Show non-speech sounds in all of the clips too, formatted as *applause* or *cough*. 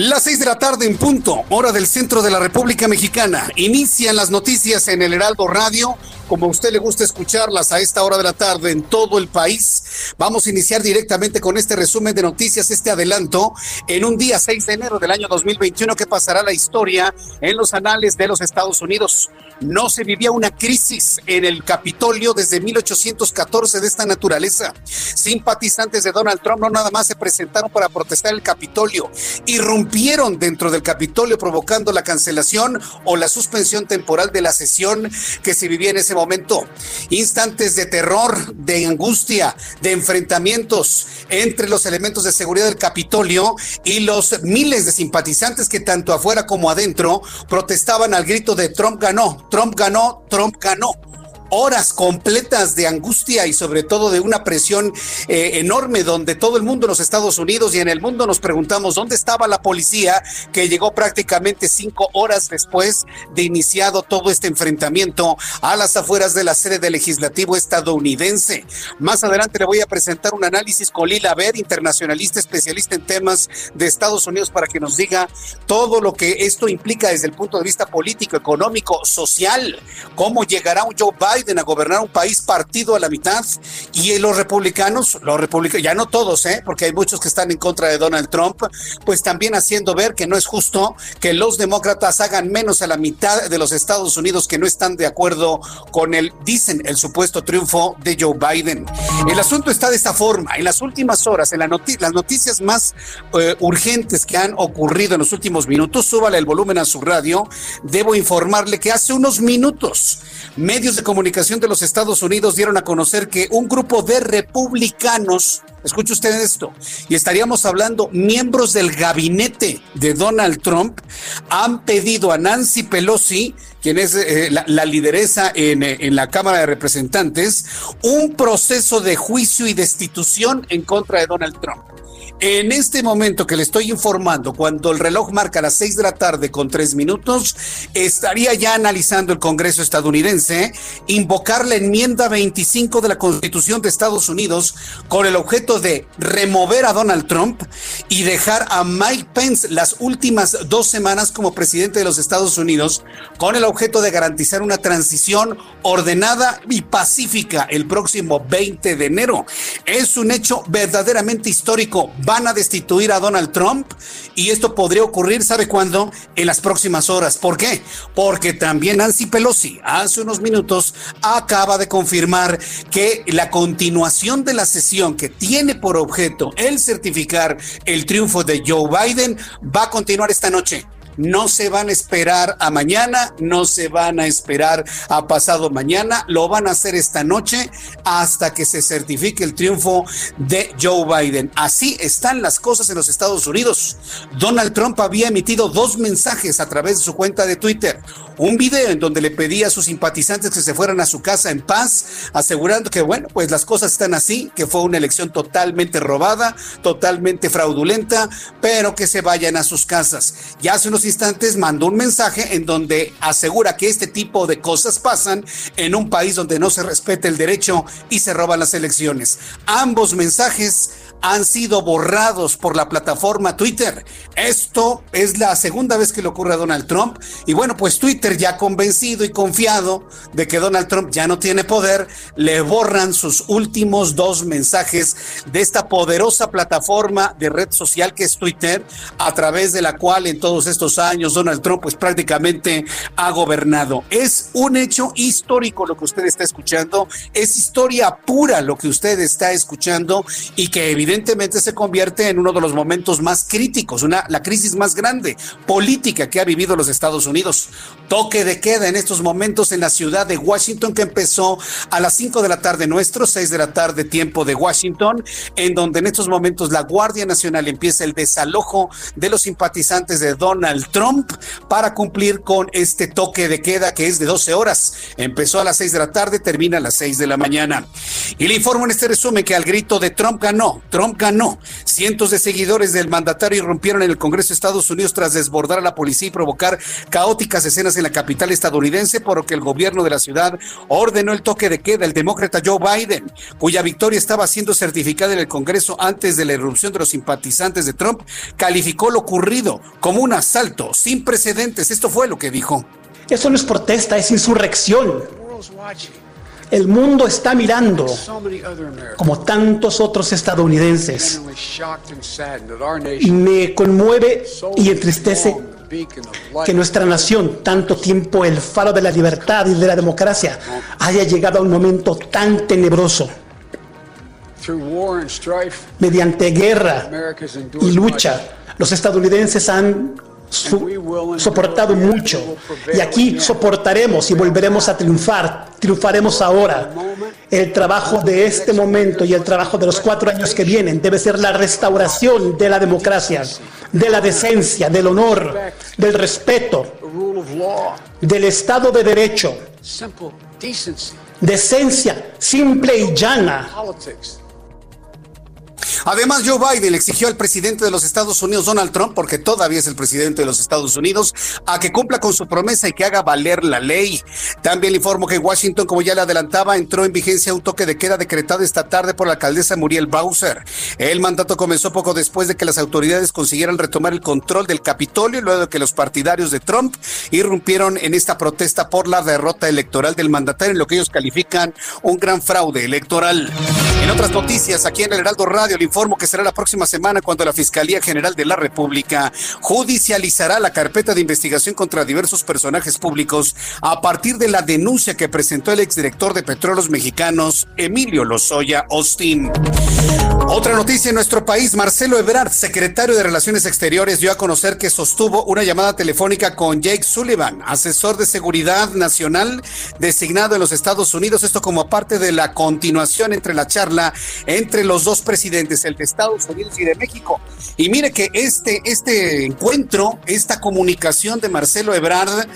Las seis de la tarde en punto, hora del centro de la República Mexicana. Inician las noticias en el Heraldo Radio, como a usted le gusta escucharlas a esta hora de la tarde en todo el país. Vamos a iniciar directamente con este resumen de noticias, este adelanto, en un día 6 de enero del año 2021 que pasará la historia en los anales de los Estados Unidos. No se vivía una crisis en el Capitolio desde 1814 de esta naturaleza. Simpatizantes de Donald Trump no nada más se presentaron para protestar el Capitolio, irrumpieron dentro del Capitolio provocando la cancelación o la suspensión temporal de la sesión que se vivía en ese momento. Instantes de terror, de angustia, de enfrentamientos entre los elementos de seguridad del Capitolio y los miles de simpatizantes que tanto afuera como adentro protestaban al grito de Trump ganó, Trump ganó, Trump ganó horas completas de angustia y sobre todo de una presión eh, enorme donde todo el mundo en los Estados Unidos y en el mundo nos preguntamos dónde estaba la policía que llegó prácticamente cinco horas después de iniciado todo este enfrentamiento a las afueras de la sede del legislativo estadounidense. Más adelante le voy a presentar un análisis con Lila Ver, internacionalista especialista en temas de Estados Unidos para que nos diga todo lo que esto implica desde el punto de vista político, económico, social, cómo llegará un Joe Biden Biden a gobernar un país partido a la mitad y los republicanos, los republicanos, ya no todos, ¿eh? porque hay muchos que están en contra de Donald Trump, pues también haciendo ver que no es justo que los demócratas hagan menos a la mitad de los Estados Unidos que no están de acuerdo con el, dicen, el supuesto triunfo de Joe Biden. El asunto está de esta forma. En las últimas horas, en la las noticias más eh, urgentes que han ocurrido en los últimos minutos, súbale el volumen a su radio, debo informarle que hace unos minutos medios de comunicación de los Estados Unidos dieron a conocer que un grupo de republicanos, escuche usted esto, y estaríamos hablando miembros del gabinete de Donald Trump, han pedido a Nancy Pelosi, quien es eh, la, la, lideresa en, eh, en la Cámara de Representantes, un proceso de juicio y destitución en contra de Donald Trump. En este momento que le estoy informando, cuando el reloj marca las seis de la tarde con tres minutos, estaría ya analizando el Congreso estadounidense invocar la enmienda 25 de la Constitución de Estados Unidos con el objeto de remover a Donald Trump y dejar a Mike Pence las últimas dos semanas como presidente de los Estados Unidos con el objeto de garantizar una transición ordenada y pacífica el próximo 20 de enero. Es un hecho verdaderamente histórico van a destituir a Donald Trump y esto podría ocurrir, ¿sabe cuándo? En las próximas horas. ¿Por qué? Porque también Nancy Pelosi hace unos minutos acaba de confirmar que la continuación de la sesión que tiene por objeto el certificar el triunfo de Joe Biden va a continuar esta noche no se van a esperar a mañana, no se van a esperar a pasado mañana, lo van a hacer esta noche hasta que se certifique el triunfo de Joe Biden. Así están las cosas en los Estados Unidos. Donald Trump había emitido dos mensajes a través de su cuenta de Twitter. Un video en donde le pedía a sus simpatizantes que se fueran a su casa en paz, asegurando que, bueno, pues las cosas están así, que fue una elección totalmente robada, totalmente fraudulenta, pero que se vayan a sus casas. Ya hace unos instantes mandó un mensaje en donde asegura que este tipo de cosas pasan en un país donde no se respeta el derecho y se roban las elecciones. Ambos mensajes han sido borrados por la plataforma Twitter. Esto es la segunda vez que le ocurre a Donald Trump. Y bueno, pues Twitter ya convencido y confiado de que Donald Trump ya no tiene poder, le borran sus últimos dos mensajes de esta poderosa plataforma de red social que es Twitter, a través de la cual en todos estos años Donald Trump pues prácticamente ha gobernado. Es un hecho histórico lo que usted está escuchando, es historia pura lo que usted está escuchando y que evidentemente se convierte en uno de los momentos más críticos, una, la crisis más grande política que ha vivido los Estados Unidos. Toque de queda en estos momentos en la ciudad de Washington que empezó a las 5 de la tarde nuestro, 6 de la tarde tiempo de Washington, en donde en estos momentos la Guardia Nacional empieza el desalojo de los simpatizantes de Donald Trump para cumplir con este toque de queda que es de 12 horas. Empezó a las 6 de la tarde, termina a las 6 de la mañana. Y le informo en este resumen que al grito de Trump ganó, ganó. Cientos de seguidores del mandatario irrumpieron en el Congreso de Estados Unidos tras desbordar a la policía y provocar caóticas escenas en la capital estadounidense, por lo que el gobierno de la ciudad ordenó el toque de queda. El demócrata Joe Biden, cuya victoria estaba siendo certificada en el Congreso antes de la irrupción de los simpatizantes de Trump, calificó lo ocurrido como un asalto sin precedentes. Esto fue lo que dijo. Eso no es protesta, es insurrección. El mundo está mirando, como tantos otros estadounidenses. Me conmueve y entristece que nuestra nación, tanto tiempo el faro de la libertad y de la democracia, haya llegado a un momento tan tenebroso. Mediante guerra y lucha, los estadounidenses han soportado mucho y aquí soportaremos y volveremos a triunfar. Triunfaremos ahora. El trabajo de este momento y el trabajo de los cuatro años que vienen debe ser la restauración de la democracia, de la decencia, del honor, del respeto, del Estado de Derecho, decencia simple y llana Además, Joe Biden exigió al presidente de los Estados Unidos, Donald Trump, porque todavía es el presidente de los Estados Unidos, a que cumpla con su promesa y que haga valer la ley. También le informo que Washington, como ya le adelantaba, entró en vigencia un toque de queda decretado esta tarde por la alcaldesa Muriel Bowser. El mandato comenzó poco después de que las autoridades consiguieran retomar el control del Capitolio, luego de que los partidarios de Trump irrumpieron en esta protesta por la derrota electoral del mandatario, en lo que ellos califican un gran fraude electoral. En otras noticias, aquí en el Heraldo Radio, le informo que será la próxima semana cuando la Fiscalía General de la República judicializará la carpeta de investigación contra diversos personajes públicos a partir de la denuncia que presentó el exdirector de Petróleos Mexicanos, Emilio Lozoya Austin. Otra noticia en nuestro país, Marcelo Ebrard, secretario de Relaciones Exteriores, dio a conocer que sostuvo una llamada telefónica con Jake Sullivan, asesor de seguridad nacional designado en los Estados Unidos, esto como parte de la continuación entre la charla entre los dos presidentes el de Estados Unidos y de México. Y mire que este, este encuentro, esta comunicación de Marcelo Ebrard,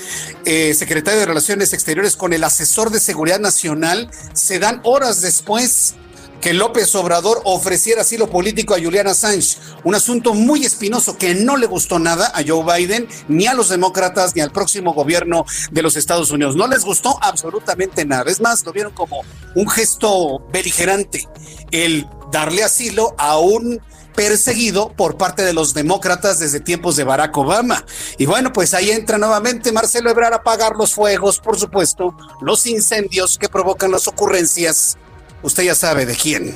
eh, secretario de Relaciones Exteriores, con el asesor de Seguridad Nacional, se dan horas después que López Obrador ofreciera asilo político a Julian Assange, un asunto muy espinoso que no le gustó nada a Joe Biden, ni a los demócratas, ni al próximo gobierno de los Estados Unidos. No les gustó absolutamente nada. Es más, lo vieron como un gesto beligerante, el darle asilo a un perseguido por parte de los demócratas desde tiempos de Barack Obama. Y bueno, pues ahí entra nuevamente Marcelo Ebrard a apagar los fuegos, por supuesto, los incendios que provocan las ocurrencias Usted ya sabe de quién.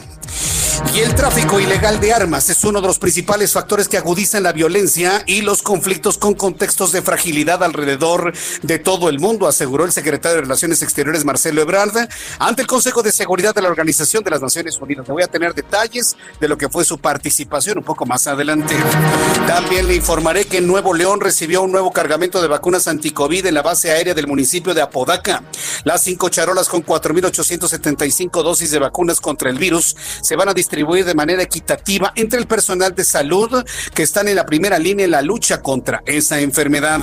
Y el tráfico ilegal de armas es uno de los principales factores que agudizan la violencia y los conflictos con contextos de fragilidad alrededor de todo el mundo, aseguró el secretario de Relaciones Exteriores Marcelo Ebrard ante el Consejo de Seguridad de la Organización de las Naciones Unidas. Le voy a tener detalles de lo que fue su participación un poco más adelante. También le informaré que Nuevo León recibió un nuevo cargamento de vacunas anticovid en la base aérea del municipio de Apodaca. Las cinco charolas con 4.875 dosis de vacunas contra el virus se van a distribuir de manera equitativa entre el personal de salud que están en la primera línea en la lucha contra esa enfermedad.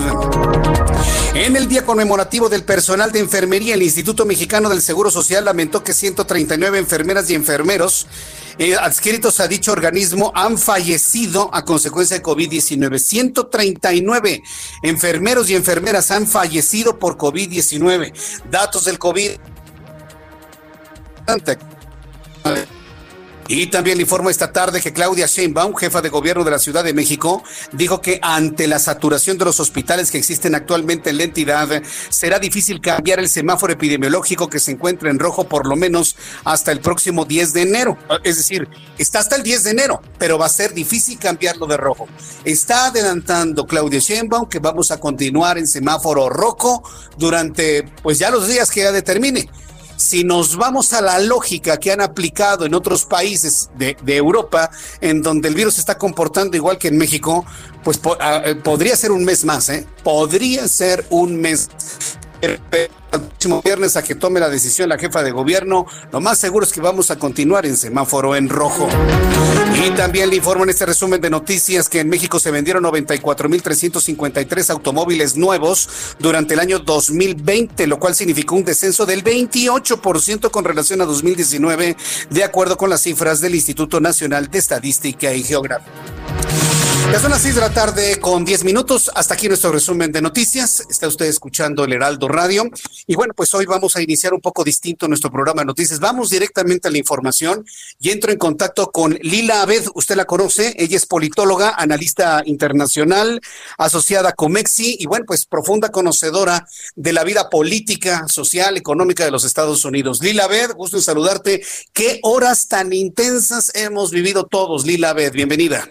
En el día conmemorativo del personal de enfermería, el Instituto Mexicano del Seguro Social lamentó que 139 enfermeras y enfermeros eh, adscritos a dicho organismo han fallecido a consecuencia de COVID-19. 139 enfermeros y enfermeras han fallecido por COVID-19. Datos del COVID Y también le informo esta tarde que Claudia Sheinbaum, jefa de gobierno de la Ciudad de México, dijo que ante la saturación de los hospitales que existen actualmente en la entidad, será difícil cambiar el semáforo epidemiológico que se encuentra en rojo por lo menos hasta el próximo 10 de enero. Es decir, está hasta el 10 de enero, pero va a ser difícil cambiarlo de rojo. Está adelantando Claudia Sheinbaum que vamos a continuar en semáforo rojo durante pues ya los días que ya determine si nos vamos a la lógica que han aplicado en otros países de, Europa, en donde el virus se está comportando igual que en México, pues ah, eh, podría ser un mes más, ¿eh? Podría ser un mes el próximo viernes a que tome la decisión la jefa de gobierno, lo más seguro es que vamos a continuar en semáforo en rojo. Y también le informo en este resumen de noticias que en México se vendieron 94.353 automóviles nuevos durante el año 2020, lo cual significó un descenso del 28% con relación a 2019, de acuerdo con las cifras del Instituto Nacional de Estadística y Geografía. Ya son las 6 de la tarde con 10 minutos. Hasta aquí nuestro resumen de noticias. Está usted escuchando el Heraldo Radio. Y bueno, pues hoy vamos a iniciar un poco distinto nuestro programa de noticias. Vamos directamente a la información y entro en contacto con Lila Abed. Usted la conoce. Ella es politóloga, analista internacional, asociada a Comexi y bueno, pues profunda conocedora de la vida política, social, económica de los Estados Unidos. Lila Abed, gusto en saludarte. ¿Qué horas tan intensas hemos vivido todos? Lila Abed, bienvenida.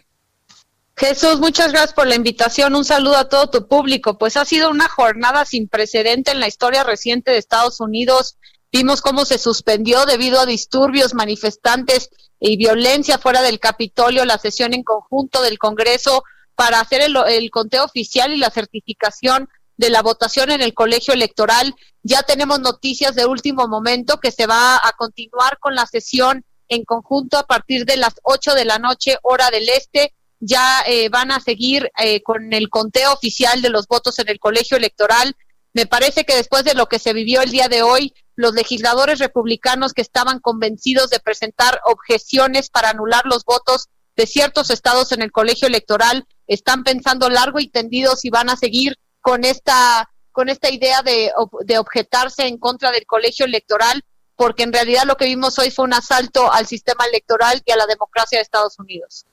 Jesús, muchas gracias por la invitación. Un saludo a todo tu público. Pues ha sido una jornada sin precedente en la historia reciente de Estados Unidos. Vimos cómo se suspendió debido a disturbios, manifestantes y violencia fuera del Capitolio la sesión en conjunto del Congreso para hacer el, conteo oficial y la certificación de la votación en el colegio electoral. Ya tenemos noticias de último momento que se va a continuar con la sesión en conjunto a partir de las 8 de la noche, hora del este ya eh, van a seguir eh, con el conteo oficial de los votos en el colegio electoral. Me parece que después de lo que se vivió el día de hoy, los legisladores republicanos que estaban convencidos de presentar objeciones para anular los votos de ciertos estados en el colegio electoral están pensando largo y tendido si van a seguir con esta con esta idea de, de objetarse en contra del colegio electoral, porque en realidad lo que vimos hoy fue un asalto al sistema electoral y a la democracia de Estados Unidos.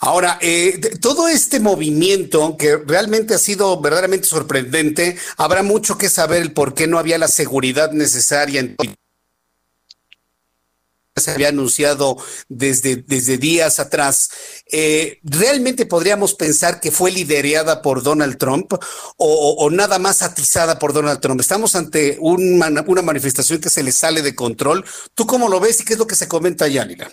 Ahora, eh, todo este movimiento que realmente ha sido verdaderamente sorprendente, habrá mucho que saber el por qué no había la seguridad necesaria en se había anunciado desde, desde días atrás. Eh, ¿Realmente podríamos pensar que fue liderada por Donald Trump o, nada más atizada por Donald Trump? Estamos ante una manifestación que se le sale de control. ¿Tú cómo lo ves y qué es lo que se comenta allá, Lila?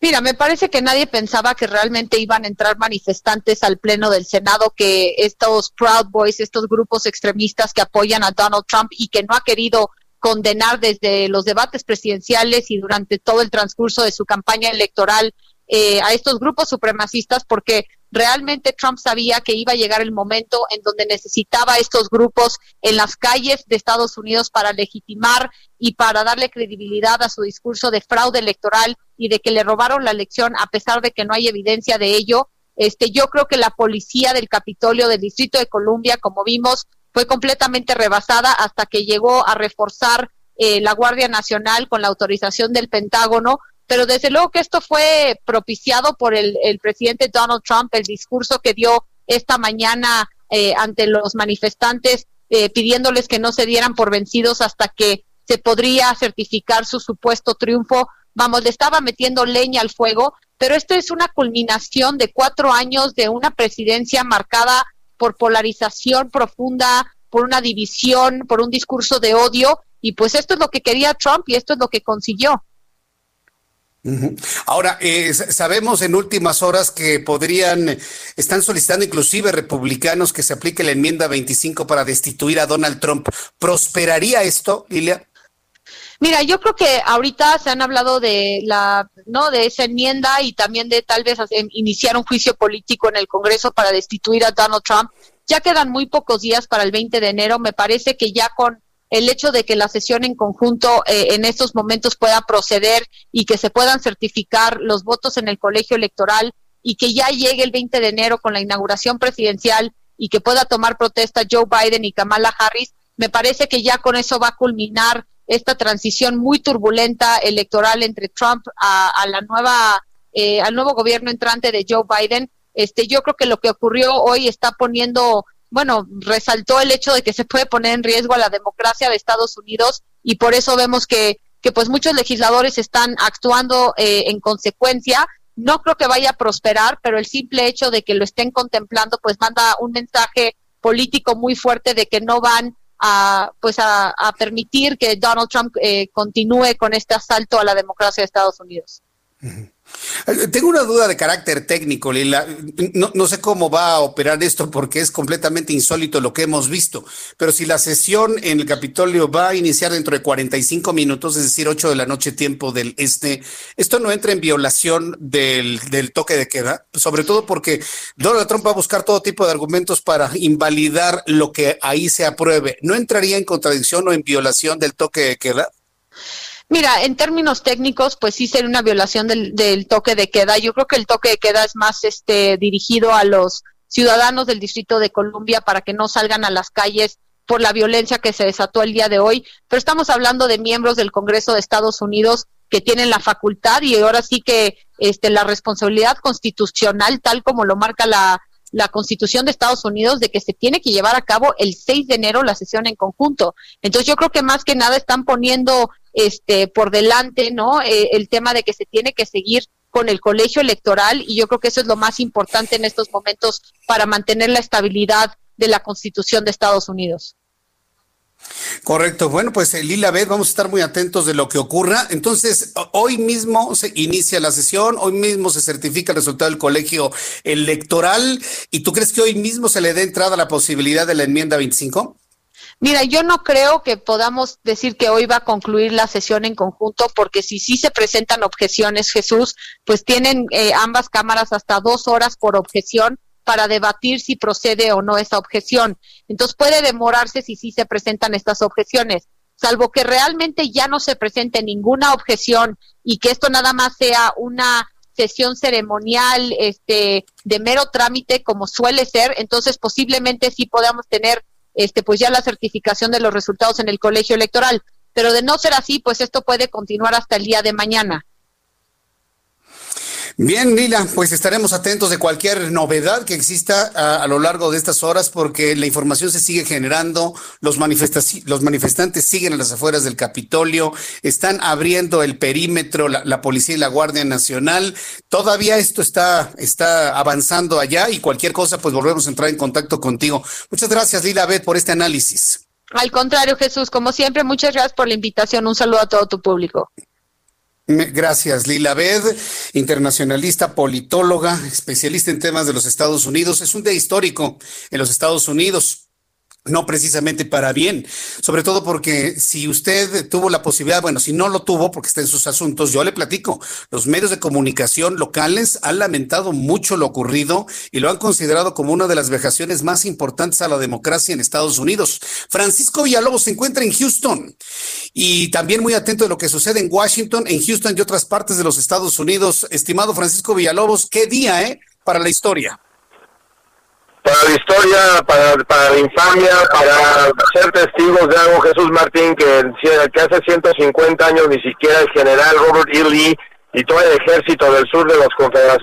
Mira, me parece que nadie pensaba que realmente iban a entrar manifestantes al Pleno del Senado, que estos Proud Boys, estos grupos extremistas que apoyan a Donald Trump y que no ha querido condenar desde los debates presidenciales y durante todo el transcurso de su campaña electoral eh, a estos grupos supremacistas, porque realmente Trump sabía que iba a llegar el momento en donde necesitaba estos grupos en las calles de Estados Unidos para legitimar y para darle credibilidad a su discurso de fraude electoral y de que le robaron la elección a pesar de que no hay evidencia de ello. Este, yo creo que la policía del Capitolio del Distrito de Columbia, como vimos, fue completamente rebasada hasta que llegó a reforzar eh, la Guardia Nacional con la autorización del Pentágono pero desde luego que esto fue propiciado por el, presidente Donald Trump, el discurso que dio esta mañana eh, ante los manifestantes eh, pidiéndoles que no se dieran por vencidos hasta que se podría certificar su supuesto triunfo. Vamos, le estaba metiendo leña al fuego, pero esto es una culminación de cuatro años de una presidencia marcada por polarización profunda, por una división, por un discurso de odio, y pues esto es lo que quería Trump y esto es lo que consiguió. Ahora, eh, sabemos en últimas horas que podrían, están solicitando inclusive republicanos que se aplique la enmienda 25 para destituir a Donald Trump. ¿Prosperaría esto, Lilia? Mira, yo creo que ahorita se han hablado de la, no, de esa enmienda y también de tal vez iniciar un juicio político en el Congreso para destituir a Donald Trump. Ya quedan muy pocos días para el 20 de enero. Me parece que ya con el hecho de que la sesión en conjunto eh, en estos momentos pueda proceder y que se puedan certificar los votos en el colegio electoral y que ya llegue el 20 de enero con la inauguración presidencial y que pueda tomar protesta Joe Biden y Kamala Harris, me parece que ya con eso va a culminar esta transición muy turbulenta electoral entre Trump a, la nueva, eh, al nuevo gobierno entrante de Joe Biden. Este, yo creo que lo que ocurrió hoy está poniendo, bueno, resaltó el hecho de que se puede poner en riesgo a la democracia de Estados Unidos y por eso vemos que, que pues muchos legisladores están actuando eh, en consecuencia. No creo que vaya a prosperar, pero el simple hecho de que lo estén contemplando, pues manda un mensaje político muy fuerte de que no van a pues a, permitir que Donald Trump eh, continúe con este asalto a la democracia de Estados Unidos. Tengo una duda de carácter técnico, Lila. No, sé cómo va a operar esto porque es completamente insólito lo que hemos visto. Pero si la sesión en el Capitolio va a iniciar dentro de 45 minutos, es decir, 8 de la noche tiempo del este, ¿esto no entra en violación del, del toque de queda? Sobre todo porque Donald Trump va a buscar todo tipo de argumentos para invalidar lo que ahí se apruebe. ¿No entraría en contradicción o en violación del toque de queda? Mira, en términos técnicos, pues sí sería una violación del, del, toque de queda. Yo creo que el toque de queda es más este dirigido a los ciudadanos del Distrito de Columbia para que no salgan a las calles por la violencia que se desató el día de hoy. Pero estamos hablando de miembros del Congreso de Estados Unidos que tienen la facultad y ahora sí que este, la responsabilidad constitucional, tal como lo marca la, la Constitución de Estados Unidos de que se tiene que llevar a cabo el 6 de enero la sesión en conjunto. Entonces yo creo que más que nada están poniendo este por delante, ¿no? Eh, el tema de que se tiene que seguir con el colegio electoral y yo creo que eso es lo más importante en estos momentos para mantener la estabilidad de la Constitución de Estados Unidos. Correcto. Bueno, pues eh, Lila Beth, vamos a estar muy atentos de lo que ocurra. Entonces, hoy mismo se inicia la sesión, hoy mismo se certifica el resultado del colegio electoral. ¿Y tú crees que hoy mismo se le dé entrada la posibilidad de la enmienda 25? Mira, yo no creo que podamos decir que hoy va a concluir la sesión en conjunto, porque si sí se presentan objeciones, Jesús, pues tienen eh, ambas cámaras hasta dos horas por objeción para debatir si procede o no esa objeción. Entonces puede demorarse si sí se presentan estas objeciones, salvo que realmente ya no se presente ninguna objeción y que esto nada más sea una sesión ceremonial este de mero trámite como suele ser, entonces posiblemente sí podamos tener este pues ya la certificación de los resultados en el colegio electoral, pero de no ser así, pues esto puede continuar hasta el día de mañana. Bien, Lila, pues estaremos atentos de cualquier novedad que exista a, lo largo de estas horas porque la información se sigue generando, los, los manifestantes siguen a las afueras del Capitolio, están abriendo el perímetro, la, policía y la Guardia Nacional. Todavía esto está, está avanzando allá y cualquier cosa, pues volvemos a entrar en contacto contigo. Muchas gracias, Lila Bet, por este análisis. Al contrario, Jesús, como siempre, muchas gracias por la invitación. Un saludo a todo tu público. Gracias, Lila Bed, internacionalista, politóloga, especialista en temas de los Estados Unidos. Es un día histórico en los Estados Unidos no precisamente para bien, sobre todo porque si usted tuvo la posibilidad, bueno, si no lo tuvo porque está en sus asuntos, yo le platico, los medios de comunicación locales han lamentado mucho lo ocurrido y lo han considerado como una de las vejaciones más importantes a la democracia en Estados Unidos. Francisco Villalobos se encuentra en Houston y también muy atento de lo que sucede en Washington, en Houston y otras partes de los Estados Unidos. Estimado Francisco Villalobos, qué día, ¿eh? Para la historia para la historia, para, para la infamia, para ser testigos de algo, Jesús Martín, que, que hace 150 años ni siquiera el general Robert E. Lee y todo el ejército del sur de los,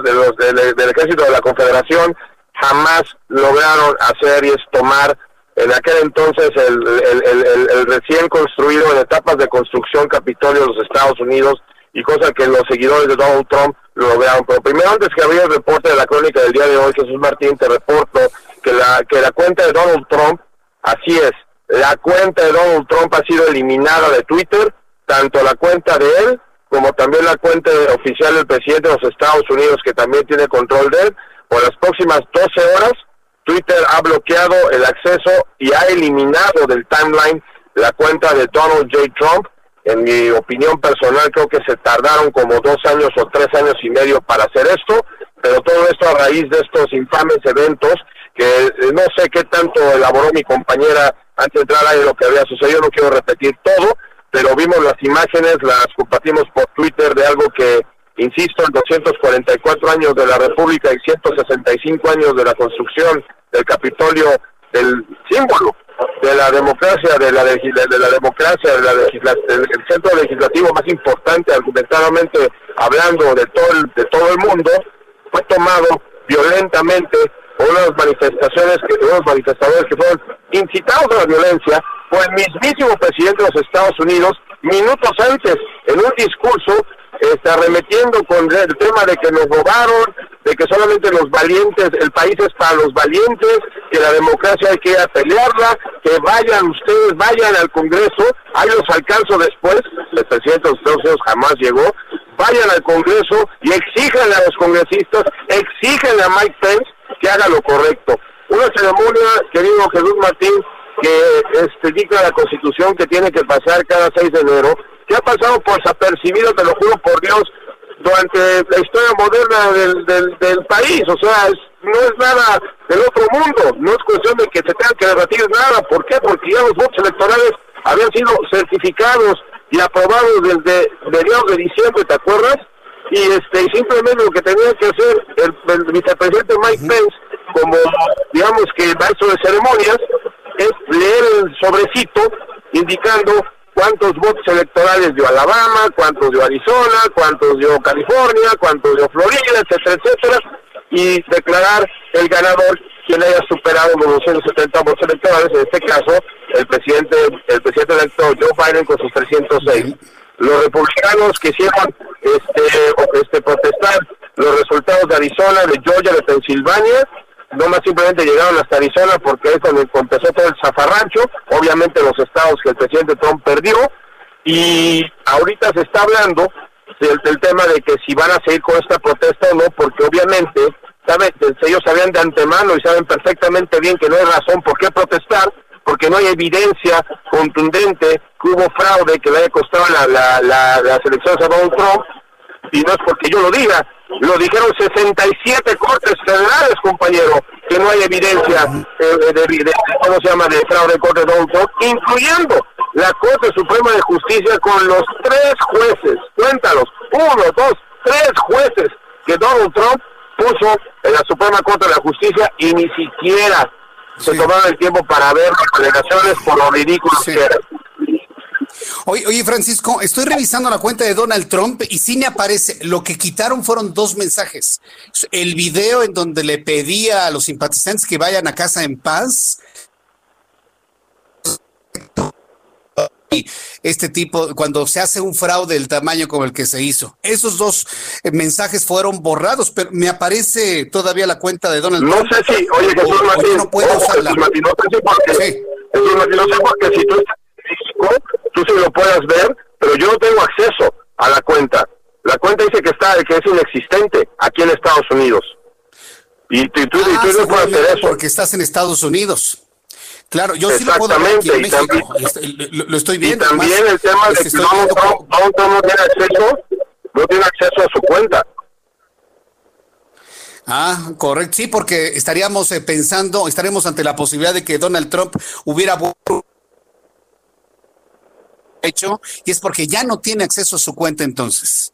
de los del ejército de la Confederación jamás lograron hacer y es tomar en aquel entonces el, el, el, recién construido en etapas de construcción Capitolio de los Estados Unidos y cosa que los seguidores de Donald Trump lo lograron. Pero primero, antes que abrir el reporte de la crónica del día de hoy, Jesús Martín, te reporto que la, que la cuenta de Donald Trump, así es, la cuenta de Donald Trump ha sido eliminada de Twitter, tanto la cuenta de él como también la cuenta oficial del presidente de los Estados Unidos, que también tiene control de él. Por las próximas 12 horas, Twitter ha bloqueado el acceso y ha eliminado del timeline la cuenta de Donald J. Trump en mi opinión personal, creo que se tardaron como dos años o tres años y medio para hacer esto, pero todo esto a raíz de estos infames eventos que eh, no sé qué tanto elaboró mi compañera antes de entrar a lo que había sucedido, no quiero repetir todo, pero vimos las imágenes, las compartimos por Twitter de algo que, insisto, en 244 años de la República y 165 años de la construcción del Capitolio, del símbolo de la democracia, de la, de, la democracia, de la del centro legislativo más importante, argumentadamente hablando de todo el, de todo el mundo, fue tomado violentamente por unas manifestaciones, que, unos manifestadores que fueron incitados a la violencia por el mismísimo presidente de los Estados Unidos minutos antes en un discurso está arremetiendo con el tema de que nos robaron, de que solamente los valientes, el país es para los valientes, que la democracia hay que ir a pelearla, que vayan ustedes, vayan al Congreso, ahí los alcanzo después, el presidente de los Estados Unidos jamás llegó, vayan al Congreso y exijan a los congresistas, exigen a Mike Pence que haga lo correcto. Una ceremonia, querido Jesús Martín, que este, dicta la Constitución que tiene que pasar cada 6 de enero, que ha pasado por desapercibido, te lo juro por Dios, durante la historia moderna del, del, país. O sea, no es nada del otro mundo, no es cuestión de que se tenga que debatir nada. ¿Por qué? Porque ya los votos electorales habían sido certificados y aprobados desde mediados de diciembre, ¿te acuerdas? Y este simplemente lo que tenía que hacer el, vicepresidente Mike Pence, como digamos que maestro de ceremonias, es leer el sobrecito indicando cuántos votos electorales dio Alabama, cuántos dio Arizona, cuántos dio California, cuántos dio Florida, etcétera, etcétera, y declarar el ganador quien haya superado los 270 votos electorales, en este caso el presidente el presidente electo Joe Biden con sus 306. Los republicanos quisieron este, este protestar los resultados de Arizona, de Georgia, de Pensilvania, no más simplemente llegaron hasta Arizona porque es donde empezó todo el zafarrancho, obviamente los estados que el presidente Trump perdió, y ahorita se está hablando del, tema de que si van a seguir con esta protesta o no, porque obviamente saben, ellos sabían de antemano y saben perfectamente bien que no hay razón por qué protestar, porque no hay evidencia contundente que hubo fraude que le haya costado la, la, la, las elecciones a Donald Trump, y no es porque yo lo diga, lo dijeron 67 cortes federales, compañero, que no hay evidencia eh, de, ¿cómo se llama?, de fraude corte Donald Trump, incluyendo la Corte Suprema de Justicia con los tres jueces, cuéntalos, uno, dos, tres jueces que Donald Trump puso en la Suprema Corte de la Justicia y ni siquiera se tomaron el tiempo para ver las delegaciones por lo ridículo que eran. Oye, Francisco, estoy revisando la cuenta de Donald Trump y sí me aparece, lo que quitaron fueron dos mensajes. El video en donde le pedía a los simpatizantes que vayan a casa en paz. Este tipo, cuando se hace un fraude del tamaño como el que se hizo. Esos dos eh, mensajes fueron borrados, pero me aparece todavía la cuenta de Donald Trump. No sé si, oye, Jesús Martín, no puedo usarla. no sé por qué. no sé si tú tú sí lo puedas ver, pero yo no tengo acceso a la cuenta. La cuenta dice que está, que es inexistente aquí en Estados Unidos. Y, tú, tú, ah, no puedes hacer eso. Porque estás en Estados Unidos. Claro, yo sí lo puedo ver aquí en México. Este, lo, estoy viendo. Y también el tema de que Trump, no tiene acceso, no tiene acceso a su cuenta. Ah, correcto. Sí, porque estaríamos eh, pensando, estaremos ante la posibilidad de que Donald Trump hubiera hecho y es porque ya no tiene acceso a su cuenta entonces.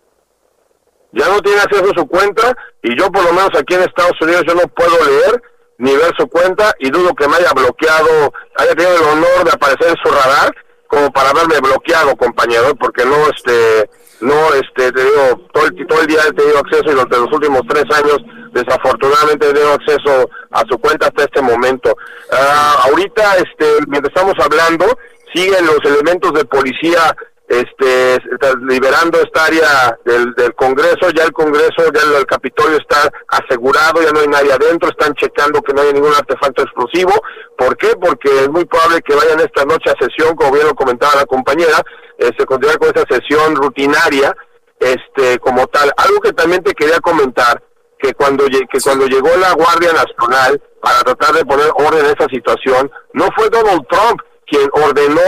Ya no tiene acceso a su cuenta y yo por lo menos aquí en Estados Unidos yo no puedo leer ni ver su cuenta y dudo que me haya bloqueado, haya tenido el honor de aparecer en su radar como para haberme bloqueado, compañero, porque no, este, no, este, te digo, todo el, todo el día he tenido acceso y durante los últimos tres años, desafortunadamente he tenido acceso a su cuenta hasta este momento. Ah, ahorita, este, mientras estamos hablando, siguen los elementos de policía este liberando esta área del, del Congreso, ya el Congreso, ya el, Capitolio está asegurado, ya no hay nadie adentro, están checando que no haya ningún artefacto explosivo. ¿Por qué? Porque es muy probable que vayan esta noche a sesión, como bien lo comentaba la compañera, eh, se continuar con esa sesión rutinaria, este como tal. Algo que también te quería comentar, que cuando, que cuando llegó la Guardia Nacional para tratar de poner orden en esa situación, no fue Donald Trump, quien ordenó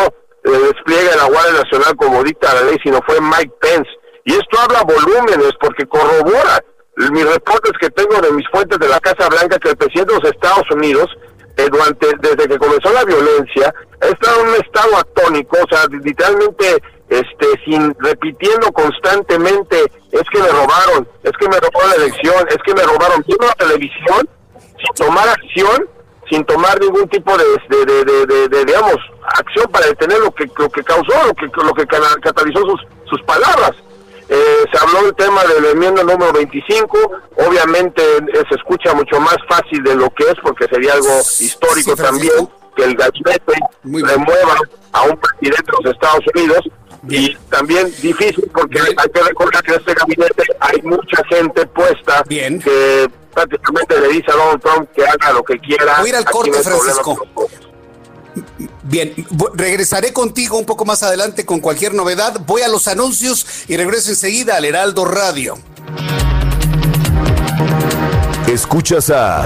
el despliegue de la Guardia Nacional como dicta la ley, sino fue Mike Pence. Y esto habla volúmenes porque corrobora mis reportes que tengo de mis fuentes de la Casa Blanca que el presidente de los Estados Unidos, eh, durante, desde que comenzó la violencia, ha estado en un estado atónico, o sea, literalmente este sin repitiendo constantemente es que me robaron, es que me robaron la elección, es que me robaron viendo la televisión sin tomar acción sin tomar ningún tipo de, de, digamos, acción para detener lo que lo que causó, lo que lo que catalizó sus sus palabras. Eh, se habló del tema de la enmienda número 25, obviamente eh, se escucha mucho más fácil de lo que es porque sería algo histórico también que el gabinete remueva a un presidente de los Estados Unidos y también difícil porque hay que recordar que en este gabinete hay mucha gente puesta que prácticamente le dice a Donald Trump que haga lo que quiera. Voy a ir al corte, Francisco. Bien, regresaré contigo un poco más adelante con cualquier novedad. Voy a los anuncios y regreso enseguida al Heraldo Radio. Escuchas a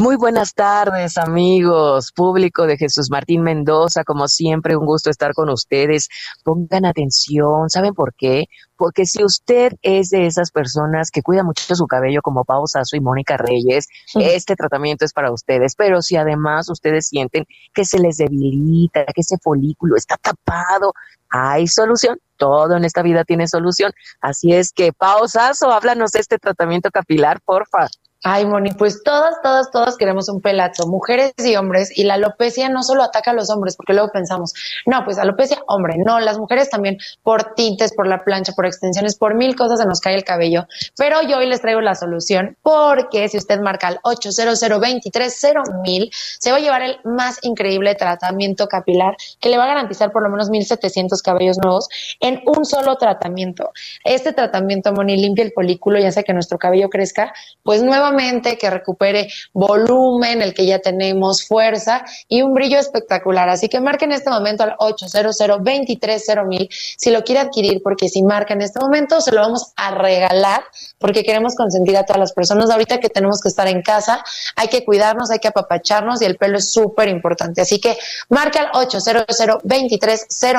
Muy buenas tardes, amigos, público de Jesús Martín Mendoza. Como siempre, un gusto estar con ustedes. Pongan atención. ¿Saben por qué? Porque si usted es de esas personas que cuida mucho su cabello, como Pau Sasso y Mónica Reyes, este tratamiento es para ustedes. Pero si además ustedes sienten que se les debilita, que ese folículo está tapado, hay solución. Todo en esta vida tiene solución. Así es que, Pau Sasso, háblanos de este tratamiento capilar, porfa. Ay, Moni, pues todas, todas, todas queremos un pelazo, mujeres y hombres, y la alopecia no solo ataca a los hombres, porque luego pensamos, no, pues alopecia, hombre, no, las mujeres también por tintes, por la plancha, por extensiones, por mil cosas se nos cae el cabello, pero yo hoy les traigo la solución, porque si usted marca al 800 mil se va a llevar el más increíble tratamiento capilar que le va a garantizar por lo menos 1700 cabellos nuevos en un solo tratamiento. Este tratamiento, Moni, limpia el folículo y hace que nuestro cabello crezca, pues nuevamente que recupere volumen, el que ya tenemos, fuerza y un brillo espectacular. Así que marque en este momento al 800 mil si lo quiere adquirir, porque si marca en este momento se lo vamos a regalar porque queremos consentir a todas las personas. Ahorita que tenemos que estar en casa, hay que cuidarnos, hay que apapacharnos y el pelo es súper importante. Así que marca al 800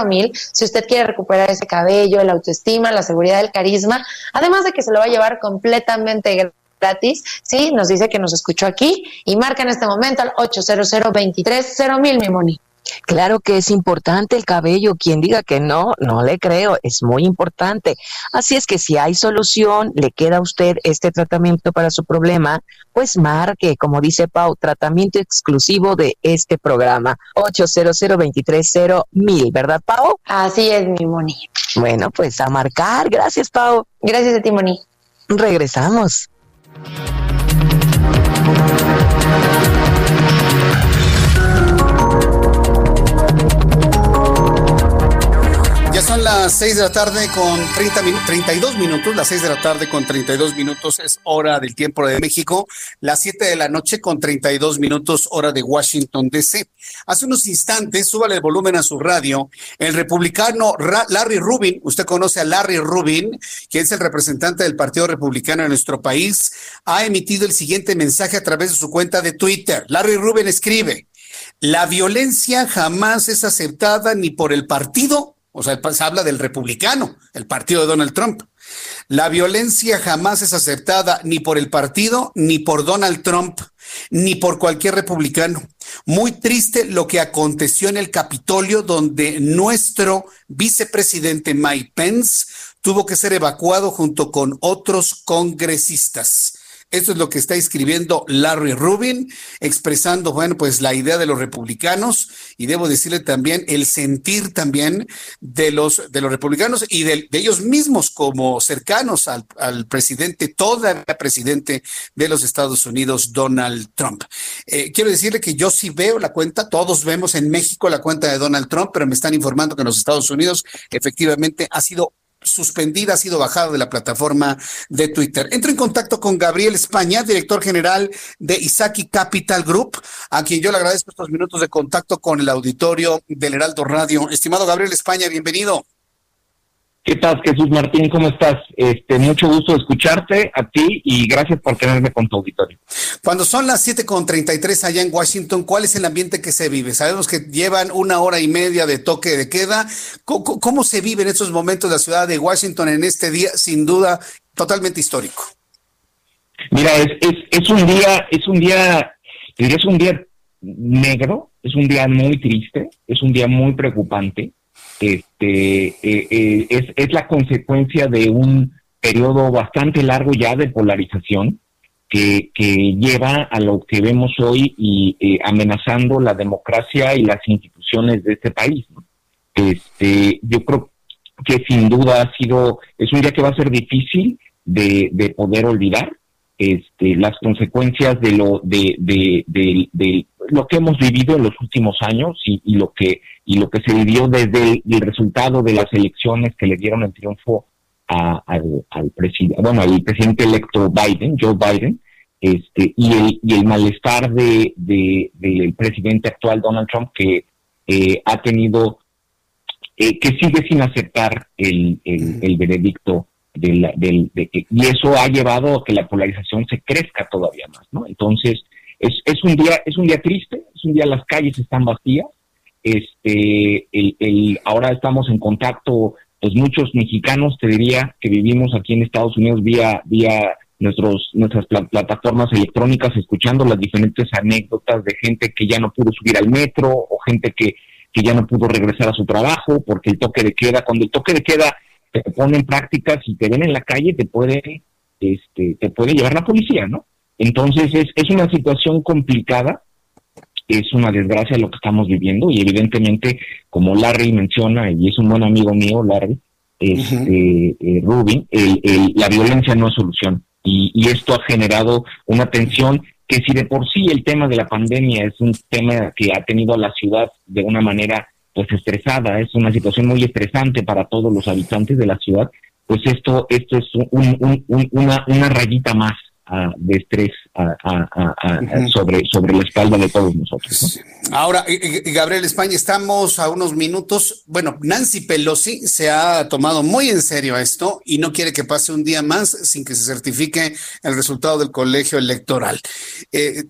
mil si usted quiere recuperar ese cabello, la autoestima, la seguridad, el carisma, además de que se lo va a llevar completamente gratis gratis, sí, nos dice que nos escuchó aquí y marca en este momento al 800 mil mi Moni. Claro que es importante el cabello. Quien diga que no, no le creo. Es muy importante. Así es que si hay solución, le queda a usted este tratamiento para su problema, pues marque, como dice Pau, tratamiento exclusivo de este programa. 800 mil, ¿verdad, Pau? Así es, mi Moni. Bueno, pues a marcar. Gracias, Pau. Gracias a ti, Moni. Regresamos. Thank you. Las 6 de la tarde con 30 minutos, 32 minutos, las 6 de la tarde con 32 minutos es hora del tiempo de México, las 7 de la noche con 32 minutos hora de Washington DC. Hace unos instantes, súbale el volumen a su radio, el republicano Larry Rubin, usted conoce a Larry Rubin, que es el representante del Partido Republicano en nuestro país, ha emitido el siguiente mensaje a través de su cuenta de Twitter. Larry Rubin escribe, la violencia jamás es aceptada ni por el partido o sea, se habla del republicano, el partido de Donald Trump. La violencia jamás es aceptada ni por el partido, ni por Donald Trump, ni por cualquier republicano. Muy triste lo que aconteció en el Capitolio, donde nuestro vicepresidente Mike Pence tuvo que ser evacuado junto con otros congresistas. Esto es lo que está escribiendo Larry Rubin, expresando, bueno, pues la idea de los republicanos y debo decirle también el sentir también de los, de los republicanos y de, ellos mismos como cercanos al, al, presidente, todavía presidente de los Estados Unidos, Donald Trump. Eh, quiero decirle que yo sí veo la cuenta, todos vemos en México la cuenta de Donald Trump, pero me están informando que en los Estados Unidos efectivamente ha sido suspendida, ha sido bajada de la plataforma de Twitter. Entro en contacto con Gabriel España, director general de Isaki Capital Group, a quien yo le agradezco estos minutos de contacto con el auditorio del Heraldo Radio. Estimado Gabriel España, bienvenido. ¿Qué tal, Jesús Martín? ¿Cómo estás? Este, mucho gusto escucharte a ti y gracias por tenerme con tu auditorio. Cuando son las 7.33 allá en Washington, ¿cuál es el ambiente que se vive? Sabemos que llevan una hora y media de toque de queda. ¿Cómo, se vive en estos momentos la ciudad de Washington en este día, sin duda, totalmente histórico? Mira, es, es, es un día, es un día, es un día negro, es un día muy triste, es un día muy preocupante este, eh, eh, es, es la consecuencia de un periodo bastante largo ya de polarización que, que lleva a lo que vemos hoy y eh, amenazando la democracia y las instituciones de este país. Este, yo creo que sin duda ha sido, es un día que va a ser difícil de, de poder olvidar. Este, las consecuencias de lo de, de, de, lo que hemos vivido en los últimos años y, y, lo que y lo que se vivió desde el, resultado de las elecciones que le dieron el triunfo al, al presidente bueno al presidente electo Biden Joe Biden este y el y el malestar de, del presidente actual Donald Trump que eh, ha tenido eh, que sigue sin aceptar el, el veredicto del, de, y eso ha llevado a que la polarización se crezca todavía más, ¿no? Entonces, es, es un día, es un día triste, es un día las calles están vacías, este, el, el, ahora estamos en contacto, pues muchos mexicanos, te diría, que vivimos aquí en Estados Unidos vía, vía nuestros, nuestras plataformas electrónicas, escuchando las diferentes anécdotas de gente que ya no pudo subir al metro o gente que, que ya no pudo regresar a su trabajo porque el toque de queda, cuando el toque de queda te ponen prácticas y te ven en la calle, te puede, este, te puede llevar la policía, ¿no? Entonces es, es una situación complicada, es una desgracia lo que estamos viviendo y evidentemente, como Larry menciona, y es un buen amigo mío, Larry, este, eh, Rubin, el, la violencia no es solución. Y, y esto ha generado una tensión que si de por sí el tema de la pandemia es un tema que ha tenido a la ciudad de una manera pues estresada, es una situación muy estresante para todos los habitantes de la ciudad, pues esto, esto es un, una, una rayita más de estrés sobre, sobre la espalda de todos nosotros. Ahora, Gabriel España, estamos a unos minutos. Bueno, Nancy Pelosi se ha tomado muy en serio esto y no quiere que pase un día más sin que se certifique el resultado del colegio electoral. Eh,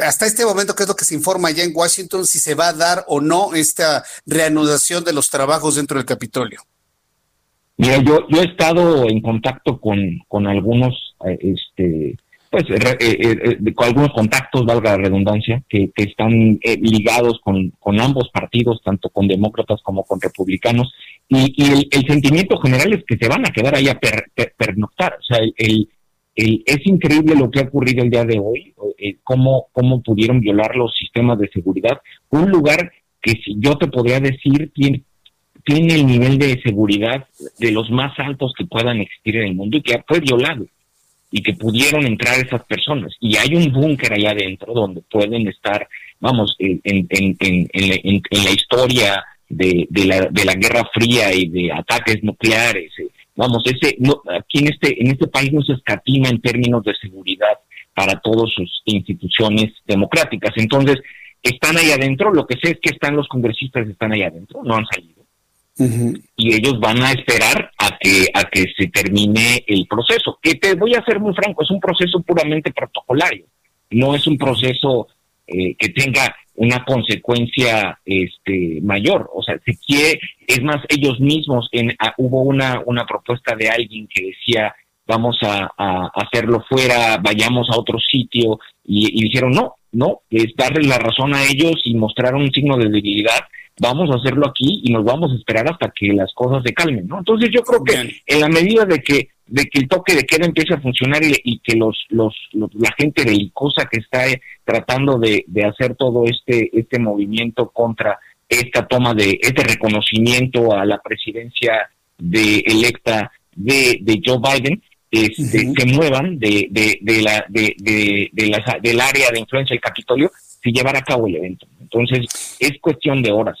hasta este momento, ¿qué es lo que se informa ya en Washington si se va a dar o no esta reanudación de los trabajos dentro del Capitolio? Mira, yo, yo he estado en contacto con, con algunos, eh, este, pues, eh, eh, con algunos contactos, valga la redundancia, que, que están ligados con, con ambos partidos, tanto con demócratas como con republicanos, y, y el, sentimiento general es que se van a quedar ahí a pernoctar. O sea, el, el, es increíble lo que ha ocurrido el día de hoy, cómo, cómo pudieron violar los sistemas de seguridad. Un lugar que si yo te podría decir tiene tiene el nivel de seguridad de los más altos que puedan existir en el mundo y que fue violado y que pudieron entrar esas personas. Y hay un búnker allá adentro donde pueden estar, vamos, en, en, en, en la historia de, de, la, de la Guerra Fría y de ataques nucleares. Eh, vamos, ese no, aquí en este, en este país no se escatima en términos de seguridad para todas sus instituciones democráticas. Entonces, están ahí adentro, lo que sé es que están los congresistas, están ahí adentro, no han salido y ellos van a esperar a que a que se termine el proceso. Que te voy a ser muy franco, es un proceso puramente protocolario, no es un proceso eh, que tenga una consecuencia este mayor, o sea, se quiere, es más, ellos mismos, en, hubo una, una propuesta de alguien que decía, vamos a, hacerlo fuera, vayamos a otro sitio, y, y dijeron, no, no, es darle la razón a ellos y mostrar un signo de debilidad vamos a hacerlo aquí y nos vamos a esperar hasta que las cosas se calmen, ¿no? Entonces yo creo que en la medida de que de que el toque de queda empiece a funcionar y, que los, los, la gente belicosa que está tratando de, de hacer todo este este movimiento contra esta toma de este reconocimiento a la presidencia de electa de, de Joe Biden este, se muevan de, de, de la de, de, de del área de influencia del Capitolio si llevar a cabo el evento. Entonces, es cuestión de horas.